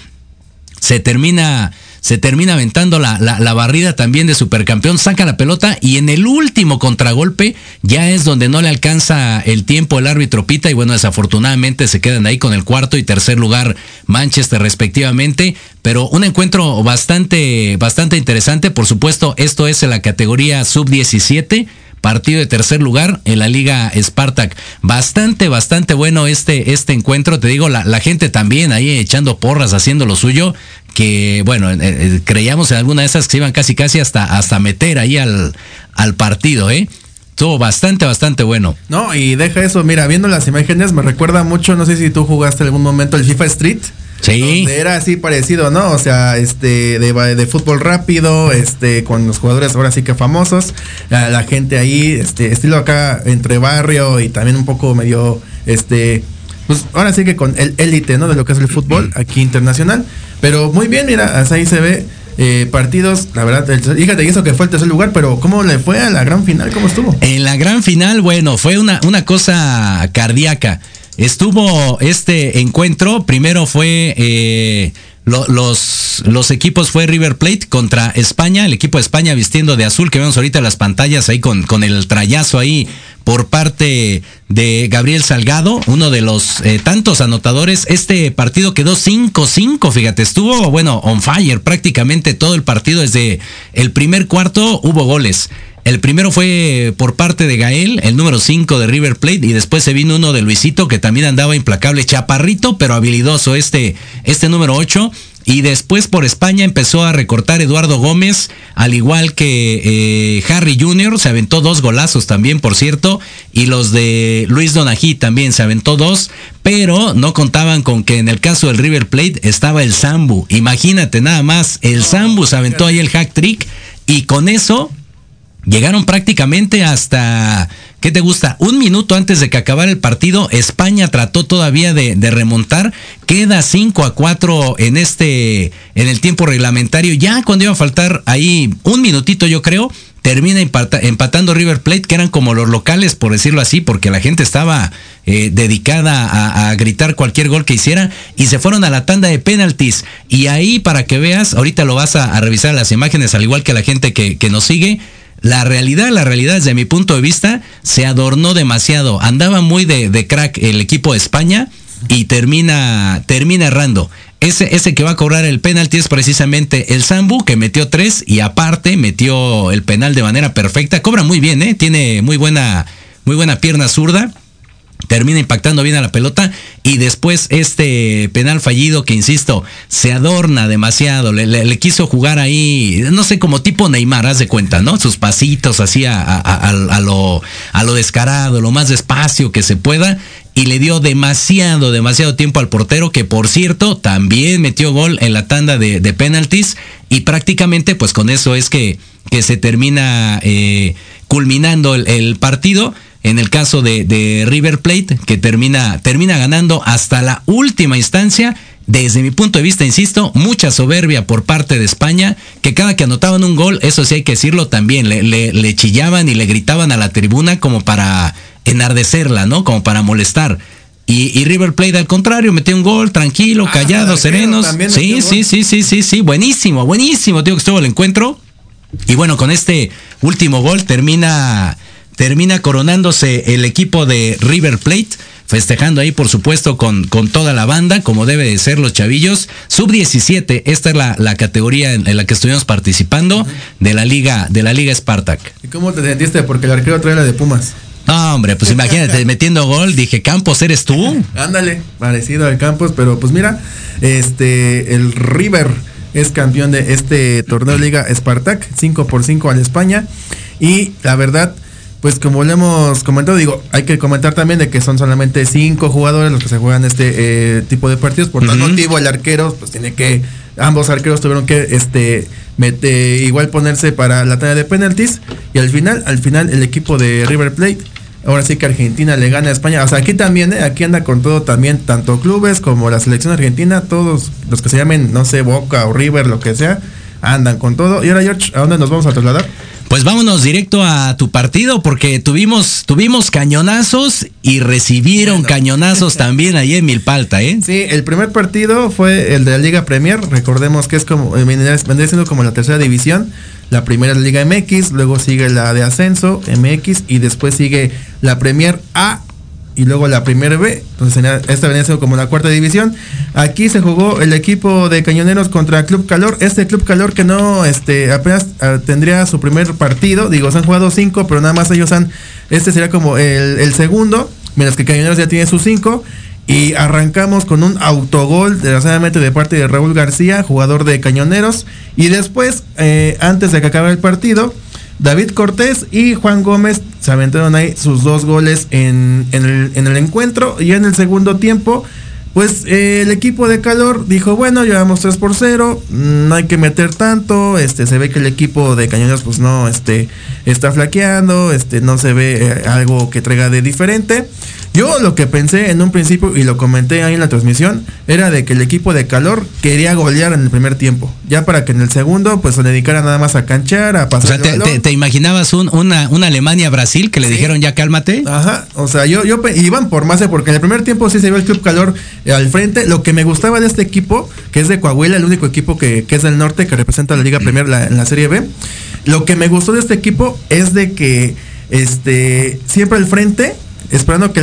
se termina se termina aventando la, la, barrida también de supercampeón, saca la pelota y en el último contragolpe ya es donde no le alcanza el tiempo el árbitro pita y bueno, desafortunadamente se quedan ahí con el cuarto y tercer lugar Manchester respectivamente, pero un encuentro bastante, bastante interesante, por supuesto, esto es en la categoría sub-17 partido de tercer lugar en la Liga Spartak. Bastante, bastante bueno este, este encuentro. Te digo, la, la gente también ahí echando porras, haciendo lo suyo. Que bueno, eh, eh, creíamos en alguna de esas que se iban casi, casi hasta, hasta meter ahí al, al partido, ¿eh? Estuvo bastante, bastante bueno. No, y deja eso, mira, viendo las imágenes me recuerda mucho, no sé si tú jugaste algún momento el FIFA Street. Sí. Era así parecido, ¿no? O sea, este, de, de, fútbol rápido, este, con los jugadores ahora sí que famosos, la, la, gente ahí, este, estilo acá entre barrio y también un poco medio, este, pues ahora sí que con el élite, ¿no? De lo que es el fútbol aquí internacional. Pero muy bien, mira, hasta ahí se ve. Eh, partidos, la verdad, fíjate, eso que fue el tercer lugar, pero ¿cómo le fue a la gran final? ¿Cómo estuvo? En la gran final, bueno, fue una, una cosa cardíaca. Estuvo este encuentro, primero fue eh, lo, los, los equipos fue River Plate contra España, el equipo de España vistiendo de azul que vemos ahorita en las pantallas ahí con, con el trayazo ahí por parte de Gabriel Salgado, uno de los eh, tantos anotadores. Este partido quedó 5-5, fíjate, estuvo, bueno, on fire prácticamente todo el partido. Desde el primer cuarto hubo goles. El primero fue por parte de Gael, el número 5 de River Plate, y después se vino uno de Luisito, que también andaba implacable, chaparrito, pero habilidoso, este, este número 8. Y después por España empezó a recortar Eduardo Gómez, al igual que eh, Harry Jr., se aventó dos golazos también, por cierto, y los de Luis Donají también se aventó dos, pero no contaban con que en el caso del River Plate estaba el Zambu. Imagínate nada más, el Zambu se aventó ahí el hack trick, y con eso Llegaron prácticamente hasta, ¿qué te gusta? Un minuto antes de que acabara el partido, España trató todavía de, remontar. Queda 5 a 4 en este, en el tiempo reglamentario. Ya cuando iba a faltar ahí un minutito, yo creo, termina empatando River Plate, que eran como los locales, por decirlo así, porque la gente estaba eh, dedicada a, a, gritar cualquier gol que hiciera, y se fueron a la tanda de penaltis. Y ahí, para que veas, ahorita lo vas a, a revisar las imágenes, al igual que la gente que, que nos sigue la realidad, la realidad desde mi punto de vista, se adornó demasiado. Andaba muy de, de crack el equipo de España y termina, termina errando. ese, ese que va a cobrar el penalti es precisamente el Sambu, que metió tres y aparte metió el penal de manera perfecta. Cobra muy bien, ¿eh? Tiene muy buena, muy buena pierna zurda termina impactando bien a la pelota y después este penal fallido que insisto se adorna demasiado le, quiso jugar ahí no sé como tipo Neymar haz de cuenta no sus pasitos así a, lo a lo descarado lo más despacio que se pueda y le dio demasiado demasiado tiempo al portero que por cierto también metió gol en la tanda de, penaltis y prácticamente pues con eso es que que se termina eh, culminando el partido en el caso de, River Plate, que termina, termina ganando hasta la última instancia. Desde mi punto de vista, insisto, mucha soberbia por parte de España, que cada que anotaban un gol, eso sí hay que decirlo también, le, le, chillaban y le gritaban a la tribuna como para enardecerla, ¿no? Como para molestar. Y, River Plate al contrario, metió un gol, tranquilo, ah, callado, serenos. Sí, sí, sí, sí, sí, sí, buenísimo, buenísimo, tío, que estuvo el encuentro. Y bueno, con este último gol termina termina coronándose el equipo de River Plate festejando ahí, por supuesto, con, con toda la banda, como debe de ser los chavillos. Sub-17, esta es la, categoría en, la que estuvimos participando de la Liga, de la Liga Spartak. ¿Y cómo te sentiste? Porque el arquero trae la de Pumas. No, hombre, pues imagínate, metiendo gol, dije, Campos, ¿eres tú? Ándale, parecido al Campos, pero pues mira, este, el River es campeón de este torneo Liga Spartak, 5 por 5 al España. Y la verdad, pues como le hemos comentado, digo, hay que comentar también de que son solamente cinco jugadores los que se juegan este eh, tipo de partidos. Por tal motivo, el arquero, pues tiene que, ambos arqueros tuvieron que este igual ponerse para la tarea de penaltis. Y al final, al final, el equipo de River Plate, ahora sí que Argentina le gana a España. O sea, aquí también, ¿eh? aquí anda con todo también, tanto clubes como la selección argentina, todos los que se llamen, no sé, Boca o River, lo que sea, andan con todo. Y ahora, George, ¿a dónde nos vamos a trasladar? Pues vámonos directo a tu partido porque tuvimos, tuvimos cañonazos y recibieron cañonazos también ahí en Milpalta, ¿eh? Sí, el primer partido fue el de la Liga Premier. Recordemos que es como, eh, vendría siendo como la tercera división. La primera es la Liga MX, luego sigue la de Ascenso MX y después sigue la Premier A y luego la primera B. Entonces esta venía siendo como la cuarta división. Aquí se jugó el equipo de Cañoneros contra Club Calor. Este Club Calor que no, este, apenas ah, tendría su primer partido. Digo, se han jugado cinco, pero nada más ellos han, este sería como el, segundo, mientras que Cañoneros ya tiene sus cinco. Y arrancamos con un autogol, desgraciadamente, de parte de Raúl García, jugador de Cañoneros. Y después, eh, antes de que acabe el partido, David Cortés y Juan Gómez se aventaron ahí sus dos goles en, el, encuentro. Y en el segundo tiempo, pues eh, el equipo de calor dijo, bueno, llevamos 3 por 0, no hay que meter tanto, este, se ve que el equipo de cañones pues no, este, está flaqueando, este, no se ve eh, algo que traiga de diferente. Yo lo que pensé en un principio, y lo comenté ahí en la transmisión, era de que el equipo de calor quería golear en el primer tiempo. Ya para que en el segundo, pues se dedicara nada más a canchar, a pasar. O sea, te, imaginabas una, una Alemania-Brasil que le dijeron ya cálmate? Ajá, o sea, yo, yo iban por más, porque en el primer tiempo sí se vio el Club Calor eh, al frente. Lo que me gustaba de este equipo, que es de Coahuila, el único equipo que, es del norte, que representa la Liga Premier en la Serie B. Lo que me gustó de este equipo es de que este siempre al frente esperando que,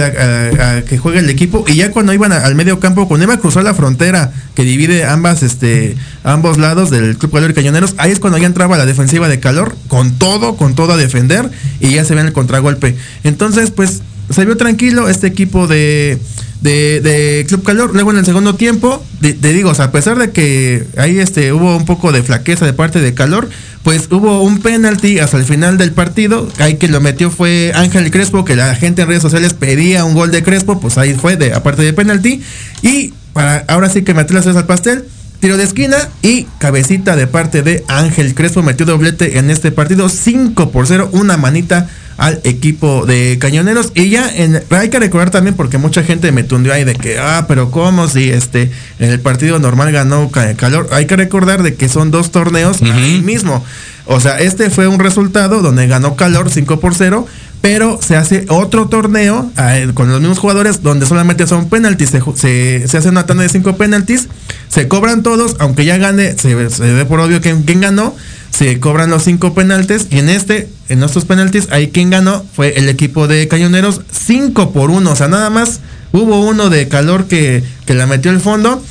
que juegue el equipo y ya cuando iban al medio campo cuando iba a cruzar la frontera que divide ambas este ambos lados del club calor y cañoneros ahí es cuando ya entraba la defensiva de calor con todo con todo a defender y ya se ve en el contragolpe entonces pues se vio tranquilo este equipo de de, Club Calor. Luego en el segundo tiempo, te digo, a pesar de que ahí este, hubo un poco de flaqueza de parte de Calor, pues hubo un penalti hasta el final del partido. Ahí que lo metió fue Ángel Crespo, que la gente en redes sociales pedía un gol de Crespo, pues ahí fue, de, aparte de penalti. Y para ahora sí que meter las al pastel. Tiro de esquina y cabecita de parte de Ángel Crespo metió doblete en este partido 5 por 0, una manita al equipo de Cañoneros. Y ya en, hay que recordar también porque mucha gente me tundió ahí de que, ah, pero ¿cómo si este en el partido normal ganó Calor? Hay que recordar de que son dos torneos ahí mismo. O sea, este fue un resultado donde ganó Calor 5 por 0 pero se hace otro torneo con los mismos jugadores donde solamente son penaltis, se, se, hace una tanda de cinco penaltis, se cobran todos, aunque ya gane, se, ve por obvio quién ganó, se cobran los cinco penaltis y en este, en estos penaltis, ahí quien ganó fue el equipo de Cañoneros, 5 por 1, o sea, nada más hubo uno de calor que, que la metió el fondo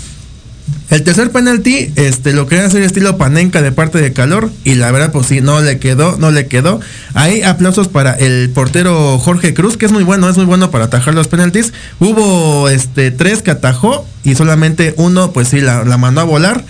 El tercer penalti, este, lo querían hacer estilo panenca de parte de calor y la verdad, pues sí, no le quedó, no le quedó. Ahí aplausos para el portero Jorge Cruz, que es muy bueno, es muy bueno para atajar los penaltis. Hubo este tres que atajó y solamente uno, pues sí, la, la mandó a volar.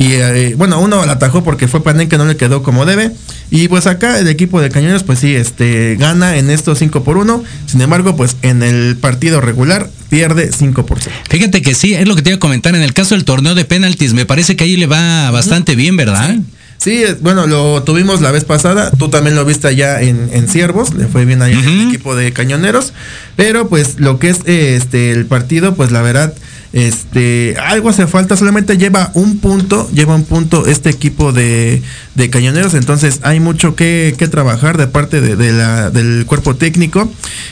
Y eh, bueno, uno la atajó porque fue Panenka, no le quedó como debe. Y pues acá el equipo de Cañones, pues sí, este, gana en estos 5 por 1. Sin embargo, pues en el partido regular pierde 5 por 0. Fíjate que sí, es lo que te iba a comentar. En el caso del torneo de penaltis, me parece que ahí le va bastante bien, ¿verdad? Sí. bueno, lo tuvimos la vez pasada, tú también lo viste allá en, en Ciervos, le fue bien ahí en el equipo de cañoneros, pero pues lo que es este el partido, pues la verdad, este, algo hace falta, solamente lleva un punto, lleva un punto este equipo de, de cañoneros, entonces hay mucho que, que trabajar de parte de, del cuerpo técnico.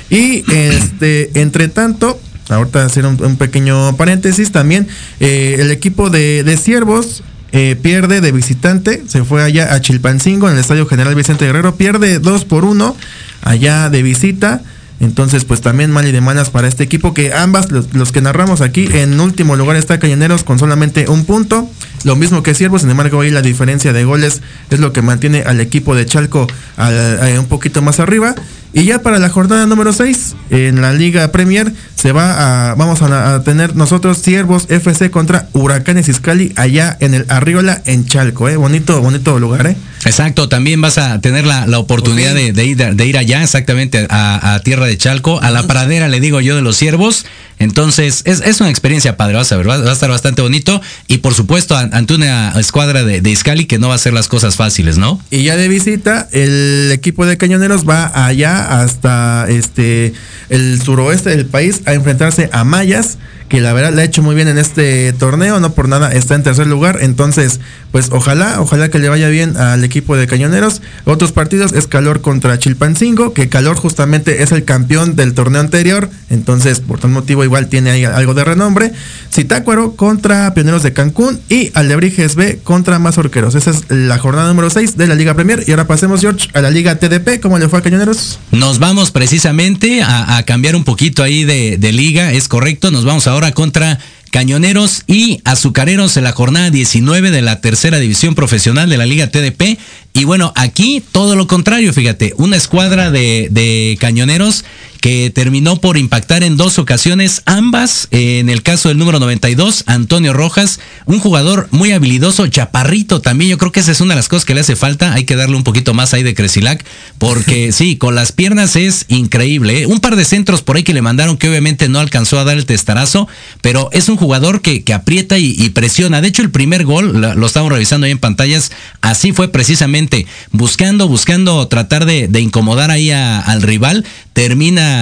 Y este, entre tanto, ahorita hacer un, pequeño paréntesis también, eh, el equipo de, de Siervos eh, pierde de visitante, se fue allá a Chilpancingo en el Estadio General Vicente Guerrero, pierde 2 por 1 allá de visita. Entonces, pues también mal y de malas para este equipo que ambas, los, que narramos aquí, en último lugar está Cañoneros con solamente un punto. Lo mismo que Siervos, sin embargo, ahí la diferencia de goles es lo que mantiene al equipo de Chalco al, a, un poquito más arriba. Y ya para la jornada número 6, en la Liga Premier, se va a, vamos a, a, tener nosotros Siervos FC contra Huracanes Iscali allá en el Arriola, en Chalco, ¿eh? Bonito, bonito lugar, ¿eh? Exacto, también vas a tener la, la oportunidad okay. de, de, ir, de, ir, allá, exactamente, a, a, tierra de Chalco, a la pradera, le digo yo, de los Siervos. Entonces, es, es una experiencia padre, vas a ver, va, va, a estar bastante bonito. Y por supuesto, ante una escuadra de, de Iscali que no va a hacer las cosas fáciles, ¿no? Y ya de visita, el equipo de cañoneros va allá hasta este el suroeste del país a enfrentarse a Mayas que la verdad le ha hecho muy bien en este torneo, no por nada está en tercer lugar, entonces pues ojalá, ojalá que le vaya bien al equipo de Cañoneros. Otros partidos es Calor contra Chilpancingo, que Calor justamente es el campeón del torneo anterior, entonces por tal motivo igual tiene ahí algo de renombre. Citácuaro contra Pioneros de Cancún y Alebrijes B contra Mazorqueros. Esa es la jornada número 6 de la Liga Premier y ahora pasemos George a la Liga TDP, ¿cómo le fue a Cañoneros? Nos vamos precisamente a, a cambiar un poquito ahí de, de liga, es correcto, nos vamos ahora contra Cañoneros y Azucareros en la jornada 19 de la tercera división profesional de la Liga TDP. Y bueno, aquí todo lo contrario, fíjate, una escuadra de, de cañoneros que terminó por impactar en dos ocasiones, ambas en el caso del número 92, Antonio Rojas, un jugador muy habilidoso, chaparrito también, yo creo que esa es una de las cosas que le hace falta, hay que darle un poquito más ahí de Cresilac, porque sí, con las piernas es increíble, ¿eh? un par de centros por ahí que le mandaron que obviamente no alcanzó a dar el testarazo, pero es un jugador que, que aprieta y, y, presiona, de hecho el primer gol, lo, lo estamos revisando ahí en pantallas, así fue precisamente, buscando, buscando tratar de, de incomodar ahí a, al rival, termina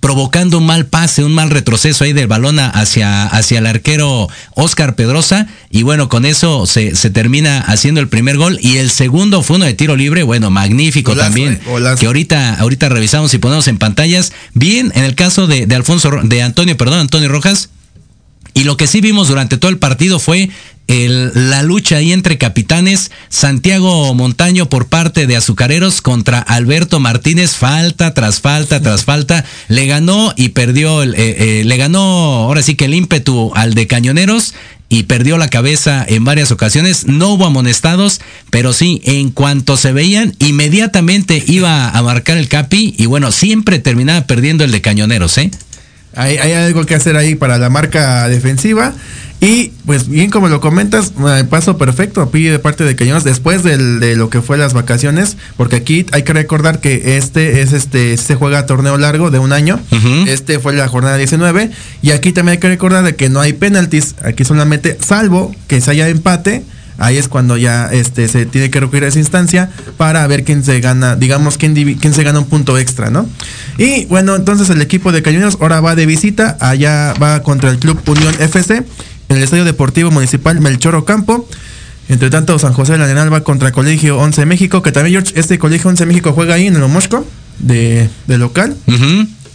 provocando un mal pase, un mal retroceso ahí del balón hacia, hacia el arquero Oscar Pedrosa. Y bueno, con eso se, se, termina haciendo el primer gol. Y el segundo fue uno de tiro libre. Bueno, magnífico golazo, también. Eh, golazo. Que ahorita, ahorita revisamos y ponemos en pantallas. Bien, en el caso de, de Alfonso, de Antonio, perdón, Antonio Rojas. Y lo que sí vimos durante todo el partido fue el, la lucha ahí entre capitanes, Santiago Montaño por parte de Azucareros contra Alberto Martínez, falta tras falta tras falta, le ganó y perdió, el, eh, eh, le ganó ahora sí que el ímpetu al de Cañoneros y perdió la cabeza en varias ocasiones. No hubo amonestados, pero sí, en cuanto se veían, inmediatamente iba a marcar el capi y bueno, siempre terminaba perdiendo el de Cañoneros, ¿eh? Hay, hay, algo que hacer ahí para la marca defensiva. Y pues bien como lo comentas, paso perfecto a de parte de Cañones después del, de lo que fue las vacaciones, porque aquí hay que recordar que este es este se juega torneo largo de un año. Uh -huh. Este fue la jornada 19 y aquí también hay que recordar de que no hay penaltis, aquí solamente salvo que se haya empate ahí es cuando ya este se tiene que recurrir a esa instancia para ver quién se gana, digamos, quién, quién se gana un punto extra, ¿no? Y bueno, entonces el equipo de Cañoneros ahora va de visita, allá va contra el Club Unión FC en el Estadio Deportivo Municipal Melchor Ocampo. Entre tanto, San José de la Arenal va contra Colegio 11 México, que también George, este Colegio 11 México juega ahí en el Mosco de, local.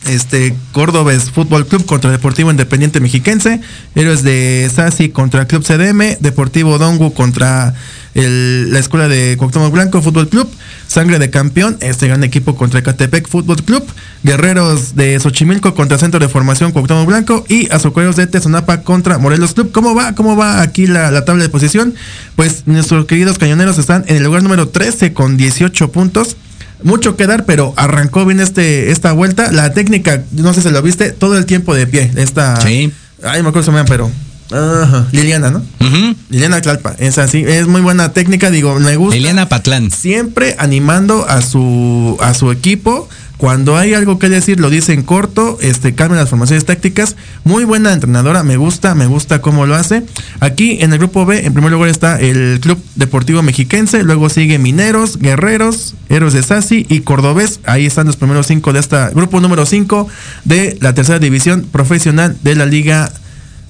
Este Córdobes Fútbol Club contra Deportivo Independiente Mexiquense, Héroes de Sasi contra Club CDM, Deportivo Dongu contra la escuela de Cuauhtémoc Blanco Fútbol Club, Sangre de Campeón, este gran equipo contra Ecatepec Fútbol Club, Guerreros de Xochimilco contra Centro de Formación Cuauhtémoc Blanco y Azucareros de Tezonapa contra Morelos Club. ¿Cómo va? ¿Cómo va aquí la tabla de posición? Pues nuestros queridos cañoneros están en el lugar número 13 con 18 puntos mucho que dar, pero arrancó bien este, esta vuelta. La técnica, no sé si lo viste, todo el tiempo de pie. Esta, sí. Ay, me acuerdo se llama, pero. Liliana, ¿no? Liliana Tlalpa. Es así, es muy buena técnica, digo, me gusta. Liliana Patlán. Siempre animando a su, a su equipo cuando hay algo que decir, lo dice en corto, este, cambian las formaciones tácticas. Muy buena entrenadora, me gusta, me gusta cómo lo hace. Aquí en el grupo B, en primer lugar está el Club Deportivo Mexiquense, luego sigue Mineros, Guerreros, Héroes de Sasi y Cordobés. Ahí están los primeros cinco de esta, grupo número 5 de la tercera división profesional de la Liga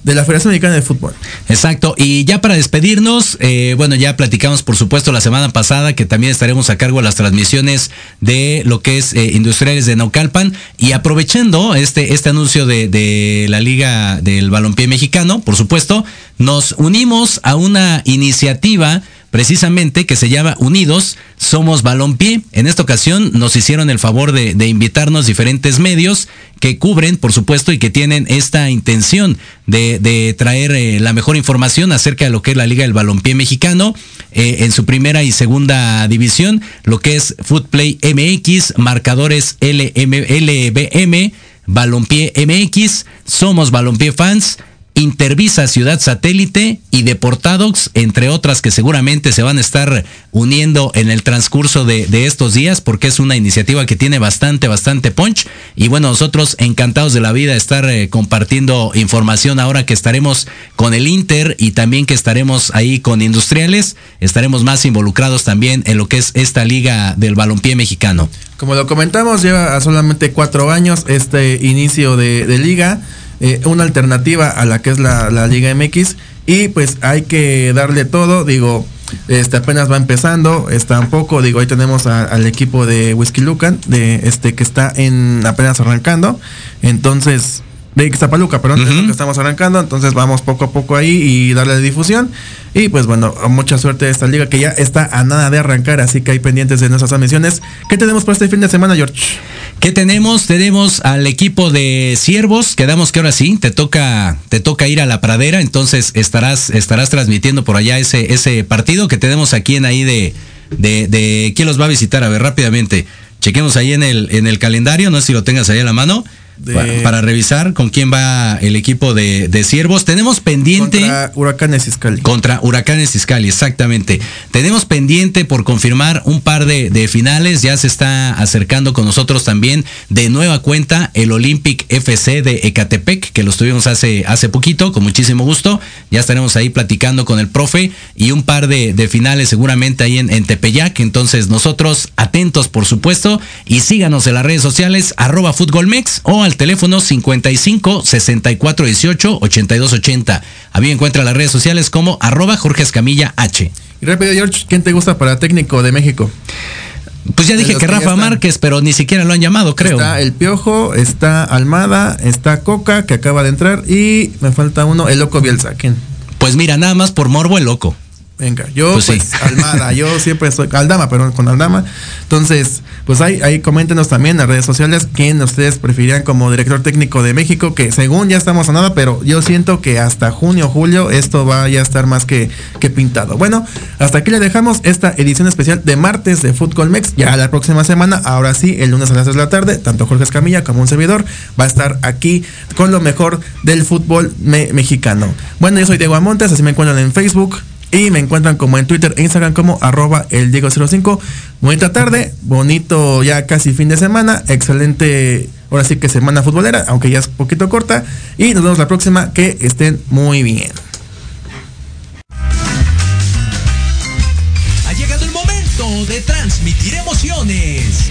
de la Federación Mexicana de Fútbol. Exacto. Y ya para despedirnos, eh, bueno, ya platicamos por supuesto la semana pasada que también estaremos a cargo de las transmisiones de lo que es eh, Industriales de Naucalpan. Y aprovechando este, este anuncio de, de la Liga del Balompié Mexicano, por supuesto, nos unimos a una iniciativa precisamente que se llama Unidos Somos Balompié. En esta ocasión nos hicieron el favor de, invitarnos diferentes medios que cubren, por supuesto, y que tienen esta intención de, traer eh, la mejor información acerca de lo que es la Liga del Balompié Mexicano eh, en su primera y segunda división, lo que es Footplay MX, marcadores LM, LBM, Balompié MX, Somos Balompié Fans Intervisa Ciudad Satélite y Deportadox, entre otras que seguramente se van a estar uniendo en el transcurso de, estos días, porque es una iniciativa que tiene bastante, bastante punch. Y bueno, nosotros encantados de la vida estar eh, compartiendo información ahora que estaremos con el Inter y también que estaremos ahí con Industriales, estaremos más involucrados también en lo que es esta liga del balompié mexicano. Como lo comentamos, lleva solamente cuatro años este inicio de liga. Eh, una alternativa a la que es la, Liga MX y pues hay que darle todo, digo, este apenas va empezando, está un poco, digo, ahí tenemos al equipo de Whisky Lucan, de este que está en apenas arrancando, entonces de Ixtapaluca, perdón, es lo que estamos arrancando, entonces vamos poco a poco ahí y darle difusión. Y pues bueno, mucha suerte de esta liga que ya está a nada de arrancar, así que hay pendientes de nuestras transmisiones. ¿Qué tenemos para este fin de semana, George? ¿Qué tenemos? Tenemos al equipo de Siervos, quedamos que ahora sí, te toca, te toca ir a la pradera, entonces estarás, estarás transmitiendo por allá ese, ese partido que tenemos aquí en ahí de, de, de quién los va a visitar. A ver, rápidamente. Chequemos ahí en el, en el calendario, no sé si lo tengas ahí a la mano para, revisar con quién va el equipo de, de Siervos. Tenemos pendiente. Contra Huracanes Iscali. Contra Huracanes Iscali, exactamente. Tenemos pendiente por confirmar un par de, de, finales. Ya se está acercando con nosotros también de nueva cuenta el Olympic FC de Ecatepec, que lo tuvimos hace, hace poquito, con muchísimo gusto. Ya estaremos ahí platicando con el profe y un par de, de finales seguramente ahí en, en Tepeyac. Entonces, nosotros atentos, por supuesto, y síganos en las redes sociales, arroba futbolmex o al teléfono 55 64 18 82 80. A mí encuentra las redes sociales como arroba Jorge Escamilla H. Y rápido, George, ¿quién te gusta para técnico de México? Pues ya dije que Rafa Márquez, pero ni siquiera lo han llamado, creo. Está el Piojo, está Almada, está Coca, que acaba de entrar, y me falta uno, el Loco Bielsa. ¿Quién? Pues mira, nada más por morbo el Loco. Venga, yo pues, pues Almada, yo siempre soy Aldama, pero con Aldama. Entonces, pues ahí, coméntenos también en las redes sociales quién ustedes preferirían como director técnico de México, que según ya estamos a nada, pero yo siento que hasta junio, julio esto va a ya estar más que, que pintado. Bueno, hasta aquí le dejamos esta edición especial de martes de Fútbol Mex. Ya la próxima semana, ahora sí, el lunes a las 3 de la tarde, tanto Jorge Escamilla como un servidor va a estar aquí con lo mejor del fútbol mexicano. Bueno, yo soy Diego Amontes, así me encuentran en Facebook, y me encuentran como en Twitter e Instagram como arroba el Diego05. Bonita tarde, bonito ya casi fin de semana, excelente, ahora sí que semana futbolera, aunque ya es poquito corta. Y nos vemos la próxima, que estén muy bien. Ha llegado el momento de transmitir emociones